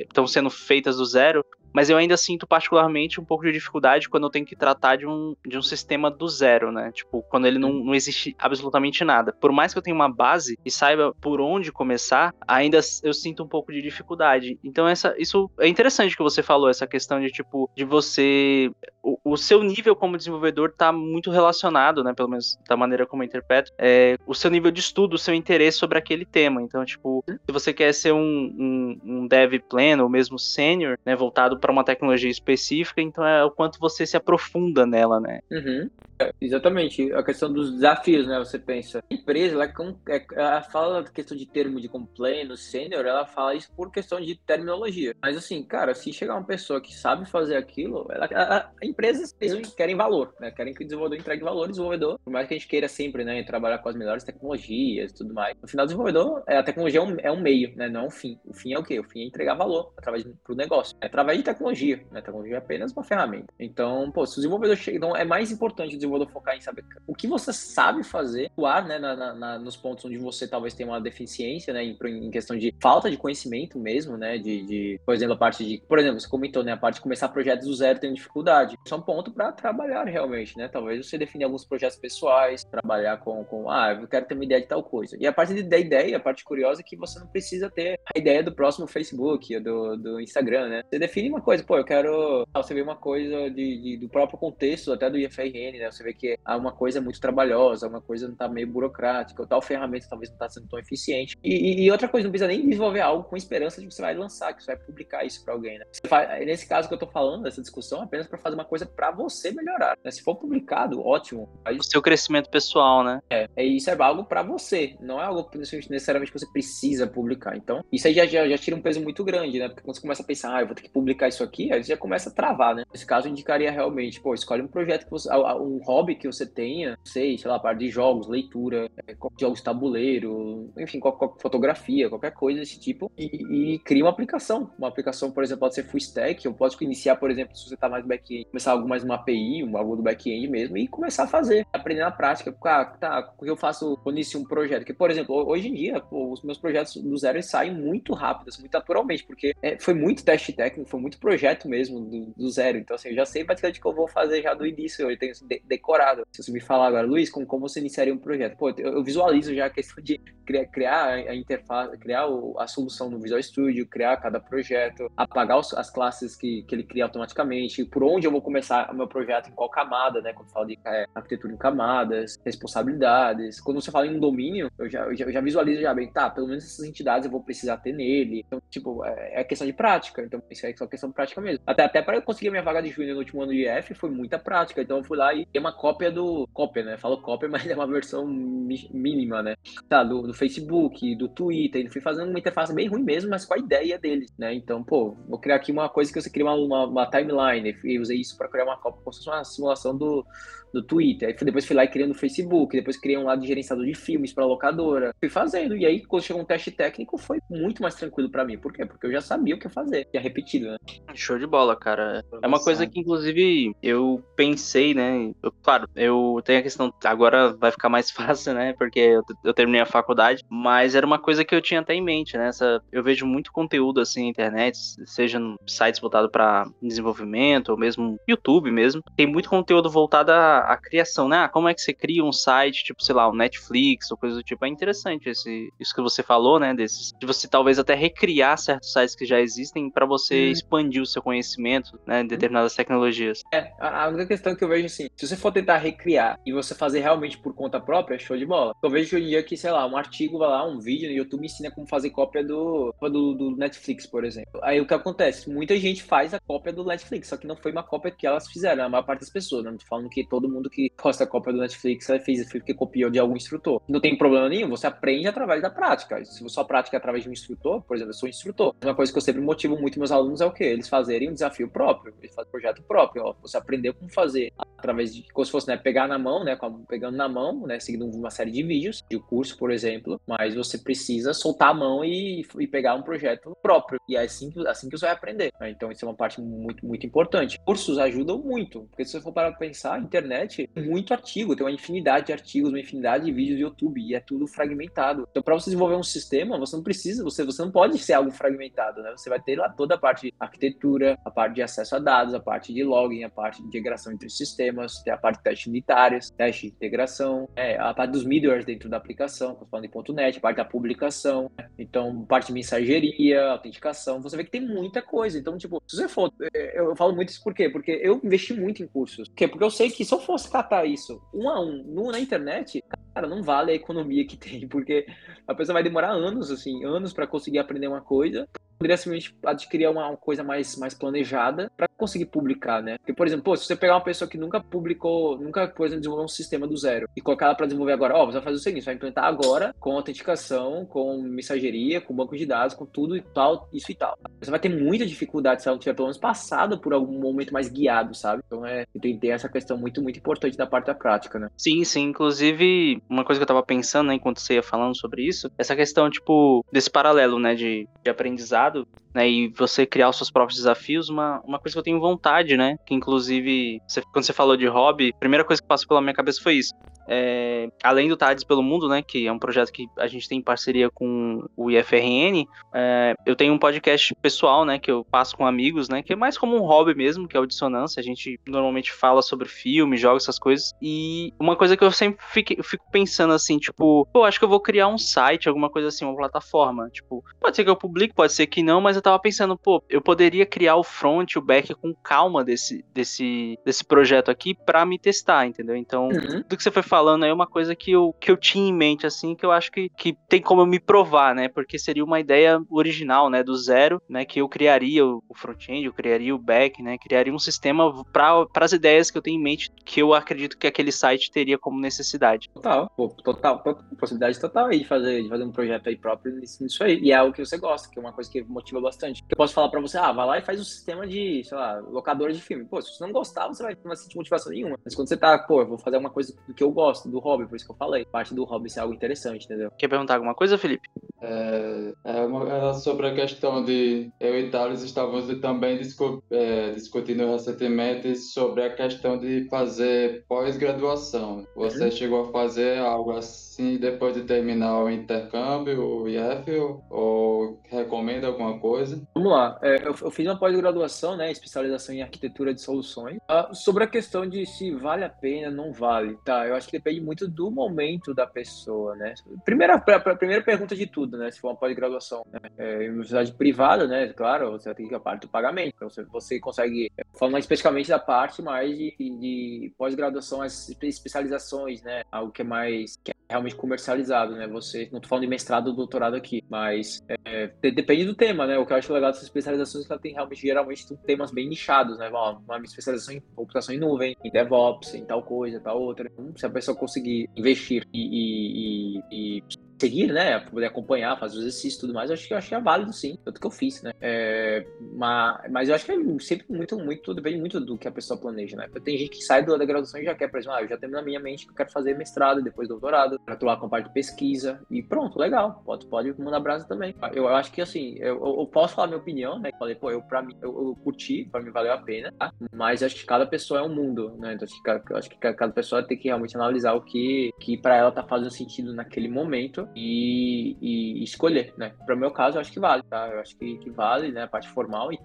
estão é, sendo feitas do zero mas eu ainda sinto particularmente um pouco de dificuldade quando eu tenho que tratar de um, de um sistema do zero, né? Tipo, quando ele não, não existe absolutamente nada. Por mais que eu tenha uma base e saiba por onde começar, ainda eu sinto um pouco de dificuldade. Então, essa, isso é interessante que você falou, essa questão de, tipo, de você. O, o seu nível como desenvolvedor tá muito relacionado, né? Pelo menos da maneira como eu interpreto, é, o seu nível de estudo, o seu interesse sobre aquele tema. Então, tipo, se você quer ser um, um, um dev pleno, ou mesmo sênior, né? Voltado para uma tecnologia específica, então é o quanto você se aprofunda nela, né? Uhum. É, exatamente. A questão dos desafios, né? Você pensa. A empresa, ela, é, ela fala da questão de termo de compliance, sênior, ela fala isso por questão de terminologia. Mas assim, cara, se chegar uma pessoa que sabe fazer aquilo, ela, a, a empresas querem valor, né? Querem que o desenvolvedor entregue valor, desenvolvedor, por mais que a gente queira sempre, né, trabalhar com as melhores tecnologias e tudo mais. No final, o desenvolvedor, a tecnologia é um, é um meio, né? Não é um fim. O fim é o quê? O fim é entregar valor através do negócio. É através de tecnologia. Né? A tecnologia é apenas uma ferramenta. Então, pô, se o desenvolvedor chega. Então, é mais importante o desenvolvedor focar em saber o que você sabe fazer, atuar né, na, na, nos pontos onde você talvez tenha uma deficiência, né? Em, em questão de falta de conhecimento mesmo, né? De, de, por exemplo, a parte de. Por exemplo, você comentou, né? A parte de começar projetos do zero tem dificuldade. Isso é um ponto para trabalhar realmente, né? Talvez você definir alguns projetos pessoais, trabalhar com, com. Ah, eu quero ter uma ideia de tal coisa. E a parte da ideia, a parte curiosa é que você não precisa ter a ideia do próximo Facebook, do, do Instagram, né? Você define uma coisa, pô, eu quero. Você vê uma coisa de, de, do próprio contexto, até do IFRN, né? Você vê que é uma coisa muito trabalhosa, uma coisa não tá meio burocrática, ou tal ferramenta talvez não tá sendo tão eficiente. E, e, outra coisa, não precisa nem desenvolver algo com esperança de que você vai lançar, que você vai publicar isso para alguém, né? Faz, nesse caso que eu tô falando, essa discussão, é apenas para fazer uma coisa para você melhorar. Né? Se for publicado, ótimo. O seu crescimento pessoal, né? É, é isso é algo para você, não é algo necessariamente que você precisa publicar. Então, isso aí já, já, já tira um peso muito grande, né? Porque quando você começa a pensar, ah, eu vou ter que publicar isso aqui, aí você já começa a travar, né? Nesse caso, eu indicaria realmente, pô, escolhe um projeto que você, um hobby que você tenha, sei, sei lá, parte de jogos, leitura, é, jogos tabuleiro, enfim, fotografia, qualquer coisa desse tipo, e, e cria uma aplicação. Uma aplicação, por exemplo, pode ser full stack, ou pode iniciar, por exemplo, se você tá mais back-end, começar algo mais uma API, algo do back-end mesmo, e começar a fazer, aprender na prática. Ah, tá, o que eu faço quando inicio um projeto? Que, por exemplo, hoje em dia, pô, os meus projetos do zero saem muito rápido, assim, muito naturalmente, porque é, foi muito teste técnico, foi muito projeto mesmo do, do zero. Então, assim, eu já sei basicamente o que eu vou fazer já do início, eu tenho isso decorado. Se você me falar agora, Luiz, como, como você iniciaria um projeto? Pô, eu, eu visualizo já a questão de criar, criar a interface, criar o, a solução no Visual Studio, criar cada projeto, apagar os, as classes que, que ele cria automaticamente, por onde eu vou começar o meu projeto, em qual camada, né? Quando fala de é, arquitetura em camadas, responsabilidades. Quando você fala em um domínio, eu já, eu já, eu já visualizo já bem, tá, pelo menos essas entidades eu vou precisar ter nele. Então, tipo, é, é questão de prática. Então, isso é só questão de prática mesmo. Até, até para eu conseguir minha vaga de júnior no último ano de IF, foi muita prática. Então, eu fui lá e uma cópia do. Cópia, né? Falo cópia, mas é uma versão mínima, né? Tá, do, do Facebook, do Twitter. Ele foi fazendo uma interface bem ruim mesmo, mas com a ideia deles, né? Então, pô, vou criar aqui uma coisa que você cria uma, uma, uma timeline. E usei isso para criar uma cópia, como se fosse uma simulação do, do Twitter. Aí depois fui lá e criei no Facebook, depois criei um lado de gerenciador de filmes para locadora. Fui fazendo. E aí, quando chegou um teste técnico, foi muito mais tranquilo para mim. Por quê? Porque eu já sabia o que fazer. Tinha repetido, né? Show de bola, cara. É uma coisa que, inclusive, eu pensei, né? Eu, claro, eu tenho a questão. Agora vai ficar mais fácil, né? Porque eu, eu terminei a faculdade. Mas era uma coisa que eu tinha até em mente, né? Essa, eu vejo muito conteúdo assim na internet, seja em sites voltados para desenvolvimento, ou mesmo YouTube mesmo. Tem muito conteúdo voltado a a, criação, né? Ah, como é que você cria um site, tipo, sei lá, um Netflix ou coisa do tipo. É interessante esse, isso que você falou, né? Desses, de você talvez até recriar certos sites que já existem para você hum. expandir o seu conhecimento, né? Em determinadas tecnologias. É, a, única questão que eu vejo assim, se você for tentar recriar e você fazer realmente por conta própria, show de bola. Eu vejo hoje em dia que, sei lá, um artigo vai lá, um vídeo no YouTube ensina como fazer cópia do, do, do Netflix, por exemplo. Aí o que acontece? Muita gente faz a cópia do Netflix, só que não foi uma cópia que elas fizeram, a maior parte das pessoas, né? Não tô falando que todo mundo que posta a cópia do Netflix fez porque copiou de algum instrutor. Não tem problema nenhum, você aprende através da prática. Se você só pratica através de um instrutor, por exemplo, eu sou instrutor. Uma coisa que eu sempre motivo muito meus alunos é o quê? Eles fazerem um desafio próprio, eles fazem um projeto próprio. Ó, você aprendeu como fazer através de, como se fosse, né, pegar na mão, né, pegando na mão, né, seguindo uma série de vídeos, de curso, por exemplo, mas você precisa soltar a mão e, e pegar um projeto próprio. E é assim que, assim que você vai aprender. Né? Então, isso é uma parte muito, muito importante. Cursos ajudam muito, porque se você for para pensar, a internet muito artigo, tem uma infinidade de artigos, uma infinidade de vídeos do YouTube e é tudo fragmentado. Então, para você desenvolver um sistema, você não precisa, você, você não pode ser algo fragmentado, né? Você vai ter lá toda a parte de arquitetura, a parte de acesso a dados, a parte de login, a parte de integração entre sistemas, tem a parte de testes unitários, teste de integração, é, a parte dos middlewares dentro da aplicação, falando .NET, a parte da publicação, né? então parte de mensageria, autenticação, você vê que tem muita coisa. Então, tipo, se você for, é, eu, eu falo muito isso por quê? Porque eu investi muito em cursos. Por quê? Porque eu sei que se eu fosse isso isso um a um no, na internet, cara, não vale a economia que tem, porque a pessoa vai demorar anos, assim, anos para conseguir aprender uma coisa, poderia simplesmente adquirir uma coisa mais, mais planejada para conseguir publicar, né? Porque, por exemplo, pô, se você pegar uma pessoa que nunca publicou, nunca, por exemplo, desenvolveu um sistema do zero e colocar ela para desenvolver agora, ó, você vai fazer o seguinte, você vai implementar agora com autenticação, com mensageria, com banco de dados, com tudo e tal, isso e tal. Você vai ter muita dificuldade se ela não tiver pelo menos passado por algum momento mais guiado, sabe? Então é, tem essa questão muito, muito importante da parte da prática, né? Sim, sim. Inclusive, uma coisa que eu tava pensando, né, enquanto você ia falando sobre isso, essa questão, tipo, desse paralelo, né, de, de aprendizado né, e você criar os seus próprios desafios, uma, uma coisa que eu tenho vontade, né, que inclusive, você, quando você falou de hobby, a primeira coisa que passou pela minha cabeça foi isso, é, além do Tardes pelo Mundo, né, que é um projeto que a gente tem em parceria com o IFRN, é, eu tenho um podcast pessoal, né, que eu passo com amigos, né, que é mais como um hobby mesmo, que é o Dissonância. A gente normalmente fala sobre filme, jogos, essas coisas. E uma coisa que eu sempre fico, eu fico pensando assim, tipo, pô, acho que eu vou criar um site, alguma coisa assim, uma plataforma. Tipo, pode ser que eu publique, pode ser que não, mas eu tava pensando, pô, eu poderia criar o front e o back com calma desse, desse, desse projeto aqui para me testar, entendeu? Então, uhum. do que você foi falando aí uma coisa que eu, que eu tinha em mente, assim, que eu acho que, que tem como eu me provar, né? Porque seria uma ideia original, né? Do zero, né? Que eu criaria o front-end, eu criaria o back, né? Criaria um sistema para as ideias que eu tenho em mente, que eu acredito que aquele site teria como necessidade. Total, total, total possibilidade total aí de fazer, de fazer um projeto aí próprio nisso aí. E é algo que você gosta, que é uma coisa que motiva bastante. Eu posso falar para você, ah, vai lá e faz um sistema de, sei lá, locadora de filme. Pô, se você não gostar, você vai, não vai sentir motivação nenhuma. Mas quando você tá, pô, vou fazer uma coisa que eu gosto, gosto do hobby, por isso que eu falei. Parte do hobby ser algo interessante, entendeu? Quer perguntar alguma coisa, Felipe? É, é, uma, é sobre a questão de eu e Thales estávamos também discu é, discutindo recentemente sobre a questão de fazer pós-graduação. Você uhum. chegou a fazer algo assim depois de terminar o intercâmbio, o IF, ou, ou recomenda alguma coisa? Vamos lá. É, eu, eu, fiz uma pós-graduação, né, especialização em arquitetura de soluções. Uh, sobre a questão de se vale a pena, não vale. Tá, eu acho que depende muito do momento da pessoa, né? Primeira, a, a primeira pergunta de tudo né? Se for uma pós-graduação. Né? É, universidade privada, né? Claro, você tem que a parte do pagamento. Então, você, você consegue, falando especificamente da parte mais de, de pós-graduação, as especializações, né? Algo que é mais que é realmente comercializado, né? Você, não tô falando de mestrado ou doutorado aqui, mas é, depende do tema, né? O que eu acho legal dessas especializações é que ela tem realmente, geralmente, temas bem nichados, né? Uma especialização em computação em nuvem, em DevOps, em tal coisa, tal outra. Então, se a conseguir investir e, e, e, e seguir, né? Poder acompanhar, fazer os exercícios e tudo mais, eu acho que eu achei válido sim, tanto que eu fiz, né? É, mas, mas eu acho que é sempre muito, muito, depende muito do que a pessoa planeja, né? Tem gente que sai da graduação e já quer, por exemplo, ah, eu já tenho na minha mente que eu quero fazer mestrado, depois doutorado, para atuar com parte de pesquisa, e pronto, legal, pode, pode mandar brasa também. Eu, eu acho que assim, eu, eu, posso falar minha opinião, né? Falei, pô, eu pra mim, eu, eu curti, pra mim valeu a pena, tá? Mas acho que cada pessoa é um mundo, né? Então acho que, acho que cada pessoa tem que realmente analisar o que, que para ela tá fazendo sentido naquele momento e, e escolher, né? Para o meu caso, eu acho que vale, tá? Eu acho que, que vale, né? A parte formal e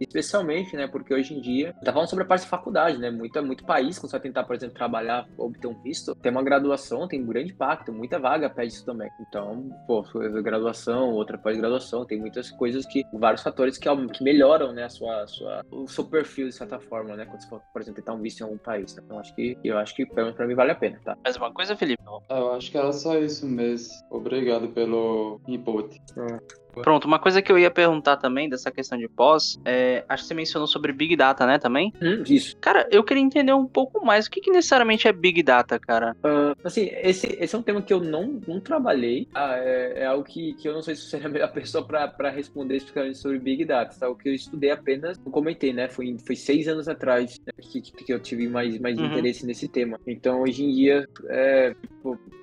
especialmente, né? Porque hoje em dia, tá falando sobre a parte de faculdade, né? Muito, muito país, quando você vai tentar, por exemplo, trabalhar, obter um visto, tem uma graduação, tem um grande impacto, muita vaga pede isso também. Então, pô, graduação, outra pós-graduação, tem muitas coisas que, vários fatores que, que melhoram, né? A sua, a sua, o seu perfil, de certa forma, né? Quando você for, por exemplo, tentar um visto em algum país. Né? Então, acho que, eu acho que, para mim, vale a pena, tá? Mais uma coisa, Felipe? Eu acho que era só isso mesmo. Obrigado pelo input. É. Pronto, uma coisa que eu ia perguntar também dessa questão de pós, é, acho que você mencionou sobre Big Data, né, também? Hum, isso. Cara, eu queria entender um pouco mais, o que, que necessariamente é Big Data, cara? Uh, assim, esse, esse é um tema que eu não, não trabalhei, ah, é, é, algo que, que eu não sei se você é a melhor pessoa para responder especificamente sobre Big Data, tá? O que eu estudei apenas, eu comentei, né, foi, foi seis anos atrás né, que, que eu tive mais, mais uhum. interesse nesse tema. Então, hoje em dia, é,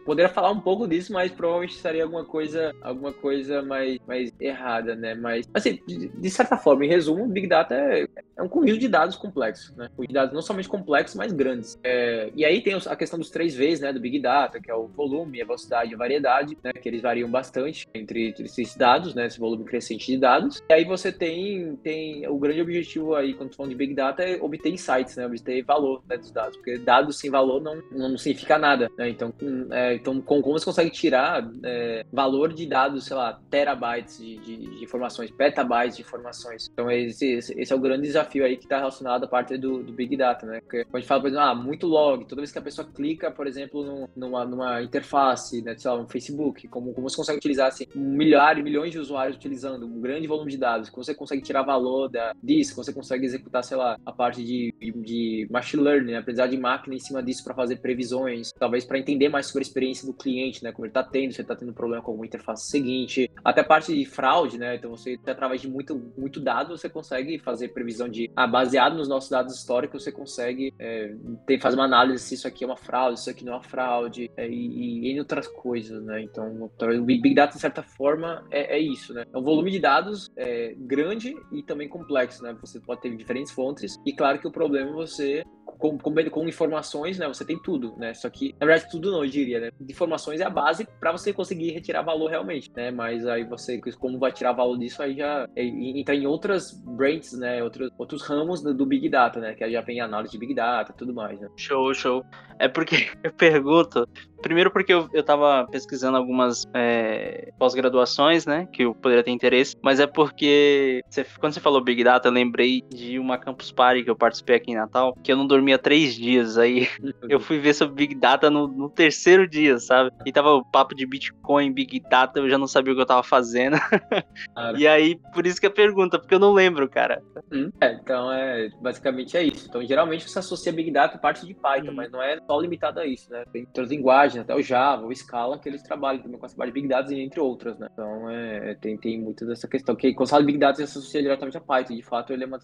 poderia falar um pouco disso, mas provavelmente seria alguma coisa, alguma coisa mais, mais errada, né? Mas, assim, de, de certa forma, em resumo, Big Data é, é um conjunto de dados complexos, né? De dados não somente complexos, mas grandes. É, e aí tem a questão dos três Vs, né, do Big Data, que é o volume, a velocidade e a variedade, né? Que eles variam bastante entre, entre esses dados, né? Esse volume crescente de dados. E aí você tem, tem o grande objetivo aí, quando falando de Big Data, é obter insights, né? Obter valor né, dos dados, porque dados sem valor não, não significa nada, né? Então, é, então como você consegue tirar é, valor de dados, sei lá, terabytes de, de, de, informações, petabytes de informações. Então, esse, esse é o grande desafio aí que está relacionado à parte do, do, Big Data, né? Porque quando a gente fala, por exemplo, ah, muito log, toda vez que a pessoa clica, por exemplo, numa, numa interface, né, sei lá, no Facebook, como, como você consegue utilizar, assim, um milhar e milhões de usuários utilizando um grande volume de dados, que você consegue tirar valor da, disso, você consegue executar, sei lá, a parte de, de, machine learning, né? aprendizagem de máquina em cima disso para fazer previsões, talvez para entender mais sobre a experiência do cliente, né? Como ele está tendo, se ele está tendo problema com alguma interface seguinte, até a parte de fraude, né? Então você, através de muito, muito dado, você consegue fazer previsão de, ah, baseado nos nossos dados históricos, você consegue é, ter, fazer uma análise se isso aqui é uma fraude, se isso aqui não é uma fraude, é, e, e em outras coisas, né? Então, o Big Data, de certa forma, é, é isso, né? É um volume de dados é, grande e também complexo, né? Você pode ter diferentes fontes, e claro que o problema é você com, com, com, informações, né? Você tem tudo, né? Só que, na verdade, tudo não, eu diria, né? Informações é a base para você conseguir retirar valor realmente, né? Mas aí você, como vai tirar valor disso, aí já é, entra em outras branches, né? Outros, outros ramos do, do, Big Data, né? Que aí já vem análise de Big Data tudo mais, né? Show, show. É porque eu pergunto, Primeiro porque eu, eu tava pesquisando algumas é, pós-graduações, né? Que eu poderia ter interesse. Mas é porque você, quando você falou Big Data, eu lembrei de uma Campus Party que eu participei aqui em Natal, que eu não dormia três dias. Aí eu fui ver sobre Big Data no, no terceiro dia, sabe? E tava o papo de Bitcoin, Big Data, eu já não sabia o que eu tava fazendo. e aí, por isso que a pergunta, porque eu não lembro, cara. Hum, é, então, é, basicamente é isso. Então, geralmente você associa Big Data a parte de Python, hum. mas não é só limitado a isso, né? Tem outras linguagens até o Java, o Scala, que eles trabalham também com essa parte de Big Data, entre outras, né? Então, é, tem, tem muito dessa questão. Que quando fala Big Data, se associa diretamente a Python. De fato, ele é uma,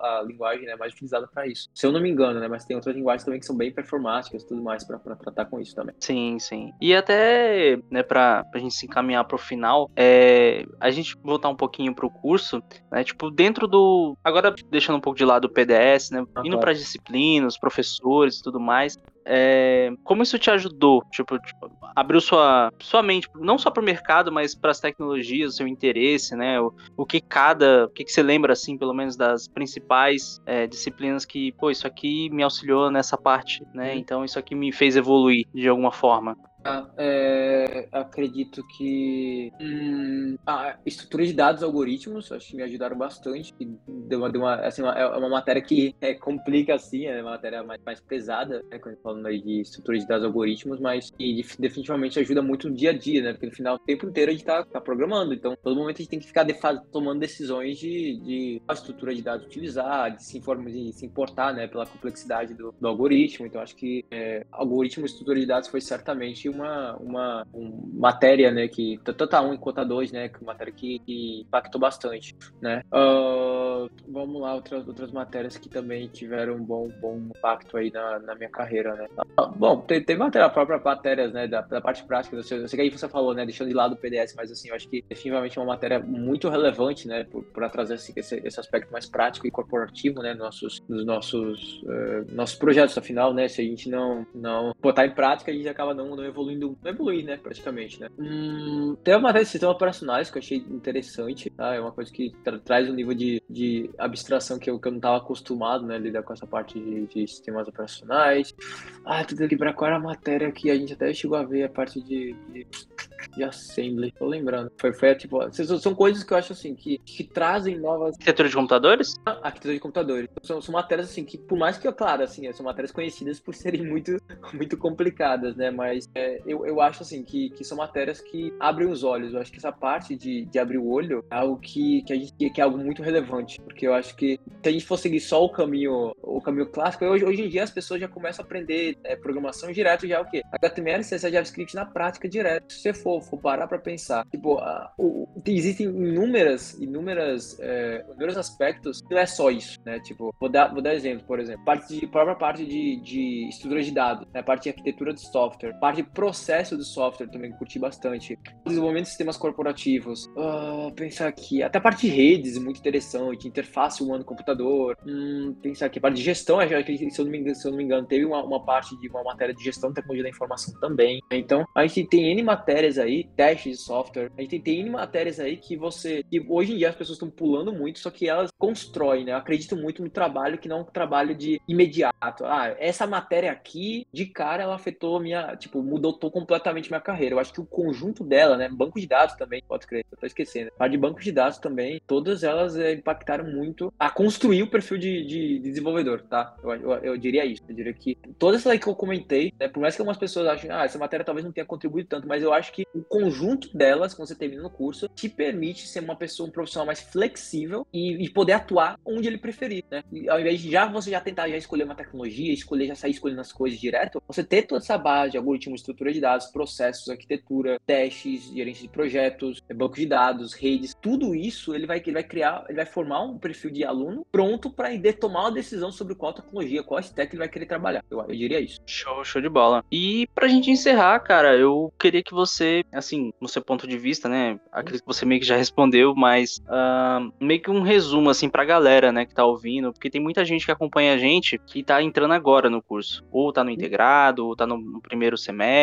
a, a linguagem né, mais utilizada para isso. Se eu não me engano, né? Mas tem outras linguagens também que são bem performáticas e tudo mais para tratar com isso também. Sim, sim. E até, né, pra, pra gente se encaminhar pro final, é, a gente voltar um pouquinho pro curso, né? Tipo, dentro do. Agora, deixando um pouco de lado o PDS, né? Indo para disciplinas, professores e tudo mais. É, como isso te ajudou? Tipo, tipo, abriu sua, sua mente, não só para o mercado, mas para as tecnologias, seu interesse, né? O, o que cada. O que, que você lembra, assim, pelo menos, das principais é, disciplinas que, pô, isso aqui me auxiliou nessa parte, né? Uhum. Então isso aqui me fez evoluir de alguma forma. Ah, é, acredito que hum, a estrutura de dados algoritmos acho que me ajudaram bastante. Deu uma, deu uma, assim, uma, é uma matéria que é, complica assim, é uma matéria mais, mais pesada, né, quando falando aí de estrutura de dados algoritmos, mas que definitivamente ajuda muito no dia a dia, né? Porque no final, o tempo inteiro a gente tá, tá programando, então todo momento a gente tem que ficar tomando decisões de, de a estrutura de dados utilizar, de se, informar, de se importar, né, pela complexidade do, do algoritmo. Então acho que é, algoritmo e estrutura de dados foi certamente uma, uma, uma matéria, né, que tanto a 1 quanto a 2, né, que matéria que, que impactou bastante, né. Uh, vamos lá, outras, outras matérias que também tiveram um bom, bom impacto aí na, na minha carreira, né. Uh, bom, tem, tem matéria, a própria matérias, né, da, da parte prática, eu sei, eu sei que aí você falou, né, deixando de lado o PDS, mas assim, eu acho que definitivamente é uma matéria muito relevante, né, para trazer esse, esse, esse, aspecto mais prático e corporativo, né, nossos, nos nossos, uh, nossos projetos, afinal, né, se a gente não, não botar em prática, a gente acaba não, não evoluindo, não evoluir, né, praticamente, né. Hum, tem uma matéria de sistemas operacionais que eu achei interessante, tá, é uma coisa que tra traz um nível de, de abstração que eu, que eu não estava acostumado, né, lidar com essa parte de, de sistemas operacionais. Ah, tudo aqui para qual era a matéria que a gente até chegou a ver a parte de, de de assembly, tô lembrando. Foi, foi tipo, são coisas que eu acho assim, que, que trazem novas. Arquitetura de computadores? Ah, arquitetura de computadores. São, são matérias assim que, por mais que, claro, assim, são matérias conhecidas por serem muito, muito complicadas, né? Mas é, eu, eu acho assim que, que são matérias que abrem os olhos. Eu acho que essa parte de, de abrir o olho é algo que, que a gente que é algo muito relevante. Porque eu acho que se a gente for seguir só o caminho, o caminho clássico, hoje, hoje em dia as pessoas já começam a aprender é, programação direto já o quê? HTML, CSS, JavaScript na prática direto. Se você for, for parar para pensar, tipo, a, o, existem inúmeras, inúmeras, é, inúmeros aspectos, não é só isso, né? Tipo, vou dar, vou dar exemplo, por exemplo, parte de, própria parte de, de estrutura de dados, né? parte de arquitetura de software, parte de processo de software também curti bastante, desenvolvimento de sistemas corporativos, uh, pensar aqui, até a parte de redes, muito interessante, interface humano-computador, hum, pensar aqui, a parte de gestão, se eu não me engano, se eu não me engano teve uma, uma parte de uma matéria de gestão de tecnologia da informação também, então a gente tem N matérias aí, testes de software. A gente tem N matérias aí que você. que hoje em dia as pessoas estão pulando muito, só que elas constroem, né? Eu acredito muito no trabalho que não é um trabalho de imediato. Ah, essa matéria aqui, de cara, ela afetou minha. Tipo, mudou completamente minha carreira. Eu acho que o conjunto dela, né? Banco de dados também, pode crer, eu tô esquecendo. A de banco de dados também, todas elas é, impactaram muito a construir o perfil de, de, de desenvolvedor, tá? Eu, eu, eu, diria isso. Eu diria que todas essas aí que eu comentei, né? Por mais que algumas pessoas achem, ah, essa matéria talvez não tenha contribuído tanto, mas eu acho que o conjunto delas, quando você termina no curso, te permite ser uma pessoa, um profissional mais flexível e, e poder atuar onde ele preferir, né? E ao invés de já você já tentar já escolher uma tecnologia, escolher já sair escolhendo as coisas direto, você ter toda essa base de algoritmo, estrutura de dados, processos, arquitetura, testes, gerência de projetos, banco de dados, redes, tudo isso ele vai, ele vai criar, ele vai formar um perfil de aluno pronto para tomar uma decisão sobre qual tecnologia, qual stack ele vai querer trabalhar. Eu, eu diria isso. Show, show de bola. E pra gente encerrar, cara, eu queria que você, assim, no seu ponto de vista, né? Acredito que você meio que já respondeu, mas uh, meio que um resumo, assim, pra galera, né, que tá ouvindo, porque tem muita gente que acompanha a gente que tá entrando agora no curso, ou tá no integrado, ou tá no, no primeiro semestre,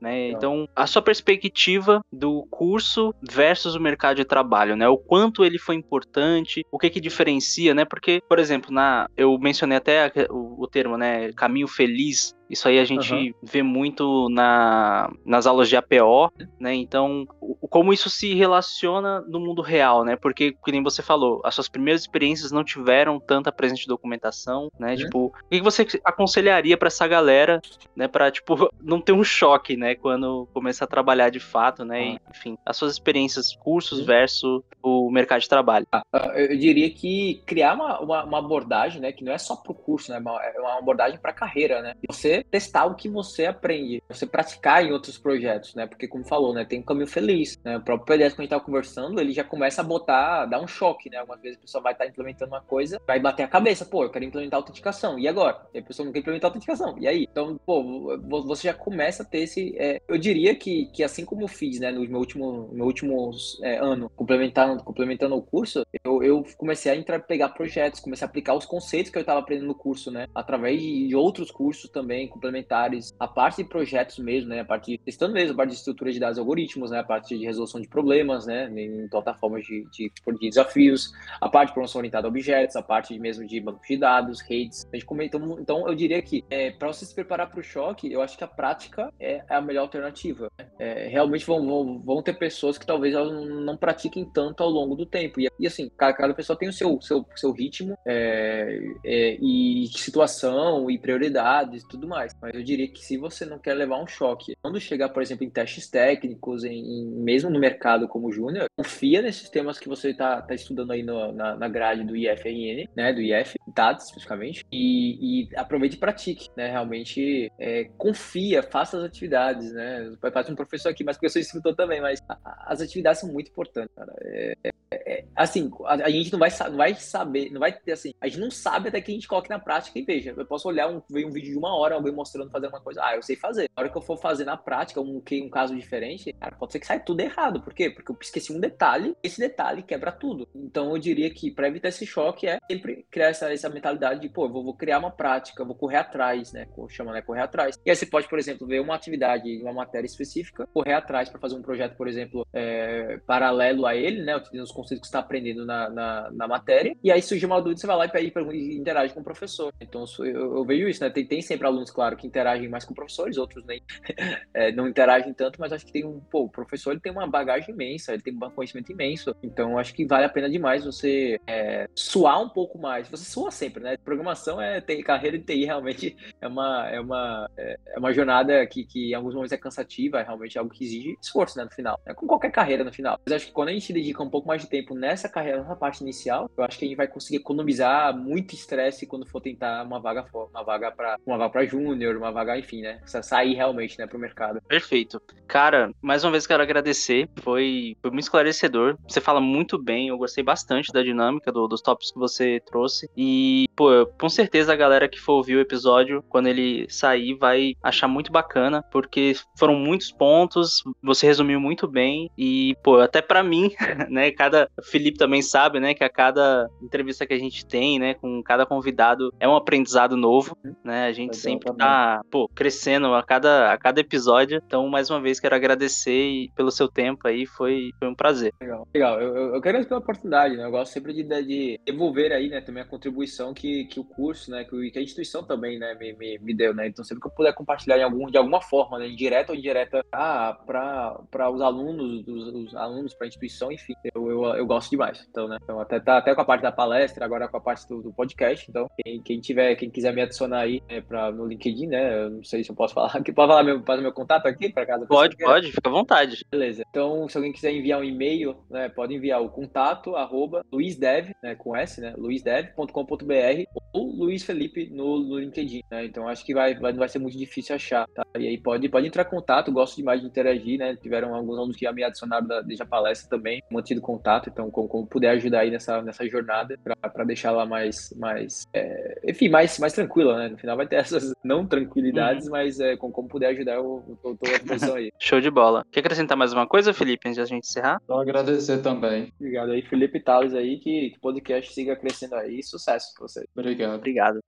né? Então, a sua perspectiva do curso versus o mercado de trabalho, né? O quanto ele foi importante, o que que diferencia, né? Porque, por exemplo, na eu mencionei até o, o termo, né, caminho feliz isso aí a gente uhum. vê muito na, nas aulas de APO, né? Então, o, como isso se relaciona no mundo real, né? Porque, como você falou, as suas primeiras experiências não tiveram tanta presença de documentação, né? Uhum. Tipo, o que você aconselharia para essa galera, né? Para tipo, não ter um choque, né? Quando começar a trabalhar de fato, né? E, enfim, as suas experiências, cursos uhum. versus o mercado de trabalho. Ah, ah, eu diria que criar uma, uma, uma abordagem, né? Que não é só pro curso, né? É uma abordagem para carreira, né? Você testar o que você aprende, você praticar em outros projetos, né? Porque, como falou, né, tem um caminho feliz, né? O próprio PDS, quando a gente tava conversando, ele já começa a botar, dar um choque, né? Algumas vezes a pessoa vai estar tá implementando uma coisa, vai bater a cabeça, pô, eu quero implementar autenticação, e agora? E a pessoa não quer implementar autenticação, e aí? Então, pô, você já começa a ter esse. É, eu diria que, que assim como eu fiz, né, no meu último, meu último é, ano, complementando, complementando o curso, eu, eu comecei a entrar, pegar projetos, comecei a aplicar os conceitos que eu estava aprendendo no curso, né? Através de outros cursos também, complementares, a parte de projetos mesmo, né? A parte de, testando mesmo, a parte de estrutura de dados algoritmos, né? A parte de resolução de problemas, né, em plataformas de, de, de desafios, a parte de promoção orientada a objetos, a parte mesmo de banco de dados, redes. A gente comentou, então eu diria que é, para você se preparar para o choque, eu acho que a prática é a melhor alternativa. Né? É, realmente vão, vão, vão, ter pessoas que talvez elas não pratiquem tanto ao longo do tempo. E, e assim, cada, cada, pessoa tem o seu, seu, seu ritmo é, é, e situação e prioridades e tudo mais. Mas eu diria que se você não quer levar um choque, quando chegar, por exemplo, em testes técnicos, em, em mesmo no mercado como júnior, confia nesses temas que você está tá estudando aí no, na, na grade do IFRN, né, do IF, dados especificamente, e, e aproveite e pratique, né, realmente é, confia, faça as atividades, né, faz um professor aqui, mas porque eu sou instrutor também, mas as atividades são muito importantes, cara. É, é, é, assim, a, a, gente não vai, não vai saber, não vai ter assim, a gente não sabe até que a gente coloque na prática e veja. Eu posso olhar um, ver um vídeo de uma hora, alguém mostrando fazer uma coisa, ah, eu sei fazer. Na hora que eu for fazer na prática, um, um caso diferente, cara, pode ser que saia tudo errado. Por quê? Porque eu esqueci um detalhe, esse detalhe quebra tudo. Então eu diria que para evitar esse choque é sempre criar essa, essa mentalidade de, pô, eu vou, vou criar uma prática, vou correr atrás, né? Chama, né? Correr atrás. E aí você pode, por exemplo, ver uma atividade, uma matéria específica, correr atrás para fazer um projeto, por exemplo, é, paralelo a ele, né? Utilizando os conceitos que você está aprendendo na, na, na, matéria. E aí surge uma dúvida, você vai lá e, e interage com o professor. Então eu, eu vejo isso, né? Tem, tem, sempre alunos, claro, que interagem mais com professores, outros nem é, não interagem tanto, mas acho que tem um, pô, o professor ele tem uma bagagem imensa, ele tem um conhecimento imenso. Então acho que vale a pena demais você é, suar um pouco mais. Você sua sempre, né? Programação é ter carreira de TI realmente é uma é uma é, é uma jornada que, que em alguns momentos é cansativa, é realmente algo que exige esforço, né, no final. É com qualquer carreira no final. Mas acho que quando a gente dedica um pouco mais tempo nessa carreira, nessa parte inicial, eu acho que a gente vai conseguir economizar muito estresse quando for tentar uma vaga uma vaga para uma vaga para júnior, uma vaga, enfim, né? Sair realmente, né, pro mercado. Perfeito. Cara, mais uma vez quero agradecer. Foi, foi muito esclarecedor. Você fala muito bem. Eu gostei bastante da dinâmica do, dos tópicos que você trouxe. E, pô, com certeza a galera que for ouvir o episódio, quando ele sair, vai achar muito bacana, porque foram muitos pontos. Você resumiu muito bem. E, pô, até para mim, né? Cada. O Felipe também sabe, né? Que a cada entrevista que a gente tem, né? Com cada convidado é um aprendizado novo, né? A gente sempre tá, pô, crescendo a cada, a cada episódio. Então, mais uma vez, quero agradecer pelo seu tempo aí. Foi, foi um prazer. Legal. Legal. Eu, eu, eu quero agradecer pela oportunidade, né? Eu gosto sempre de, de devolver aí, né? Também a contribuição que, que o curso, né? Que, que a instituição também, né? Me, me, me, deu, né? Então, sempre que eu puder compartilhar em algum, de alguma forma, né? Indireta ou indireta, ah, para os alunos, os, os alunos, para a instituição, enfim, eu, eu, eu, gosto demais. Então, né? Então, até, tá, até com a parte da palestra, agora com a parte do, do podcast. Então, quem, quem tiver, quem quiser me adicionar aí né, pra, no LinkedIn, né? Eu não sei se eu posso falar aqui. Pode falar meu, meu contato aqui, para casa? Pode, pode, fica à vontade. Beleza. Então, se alguém quiser enviar um e-mail, né? Pode enviar o contato, arroba, luizdev, né? Com S, né? luizdev.com.br ou Luiz Felipe no, no LinkedIn, né? Então, acho que vai, vai, não vai ser muito difícil achar, tá? E aí pode, pode entrar em contato, gosto demais de interagir, né? Tiveram alguns alunos que já me adicionaram da, desde a palestra também, mantido contato, então como, como puder ajudar aí nessa, nessa jornada para deixar ela mais, mais é, enfim, mais, mais tranquila, né? No final vai ter essas não tranquilidades, uhum. mas é, como, como puder ajudar, eu, eu tô à disposição aí. Show de bola. Quer acrescentar mais uma coisa, Felipe, antes de a gente encerrar? Só agradecer também. Obrigado aí, Felipe Tales aí, que, que o podcast siga crescendo aí. Sucesso pra vocês. Obrigado. Obrigado.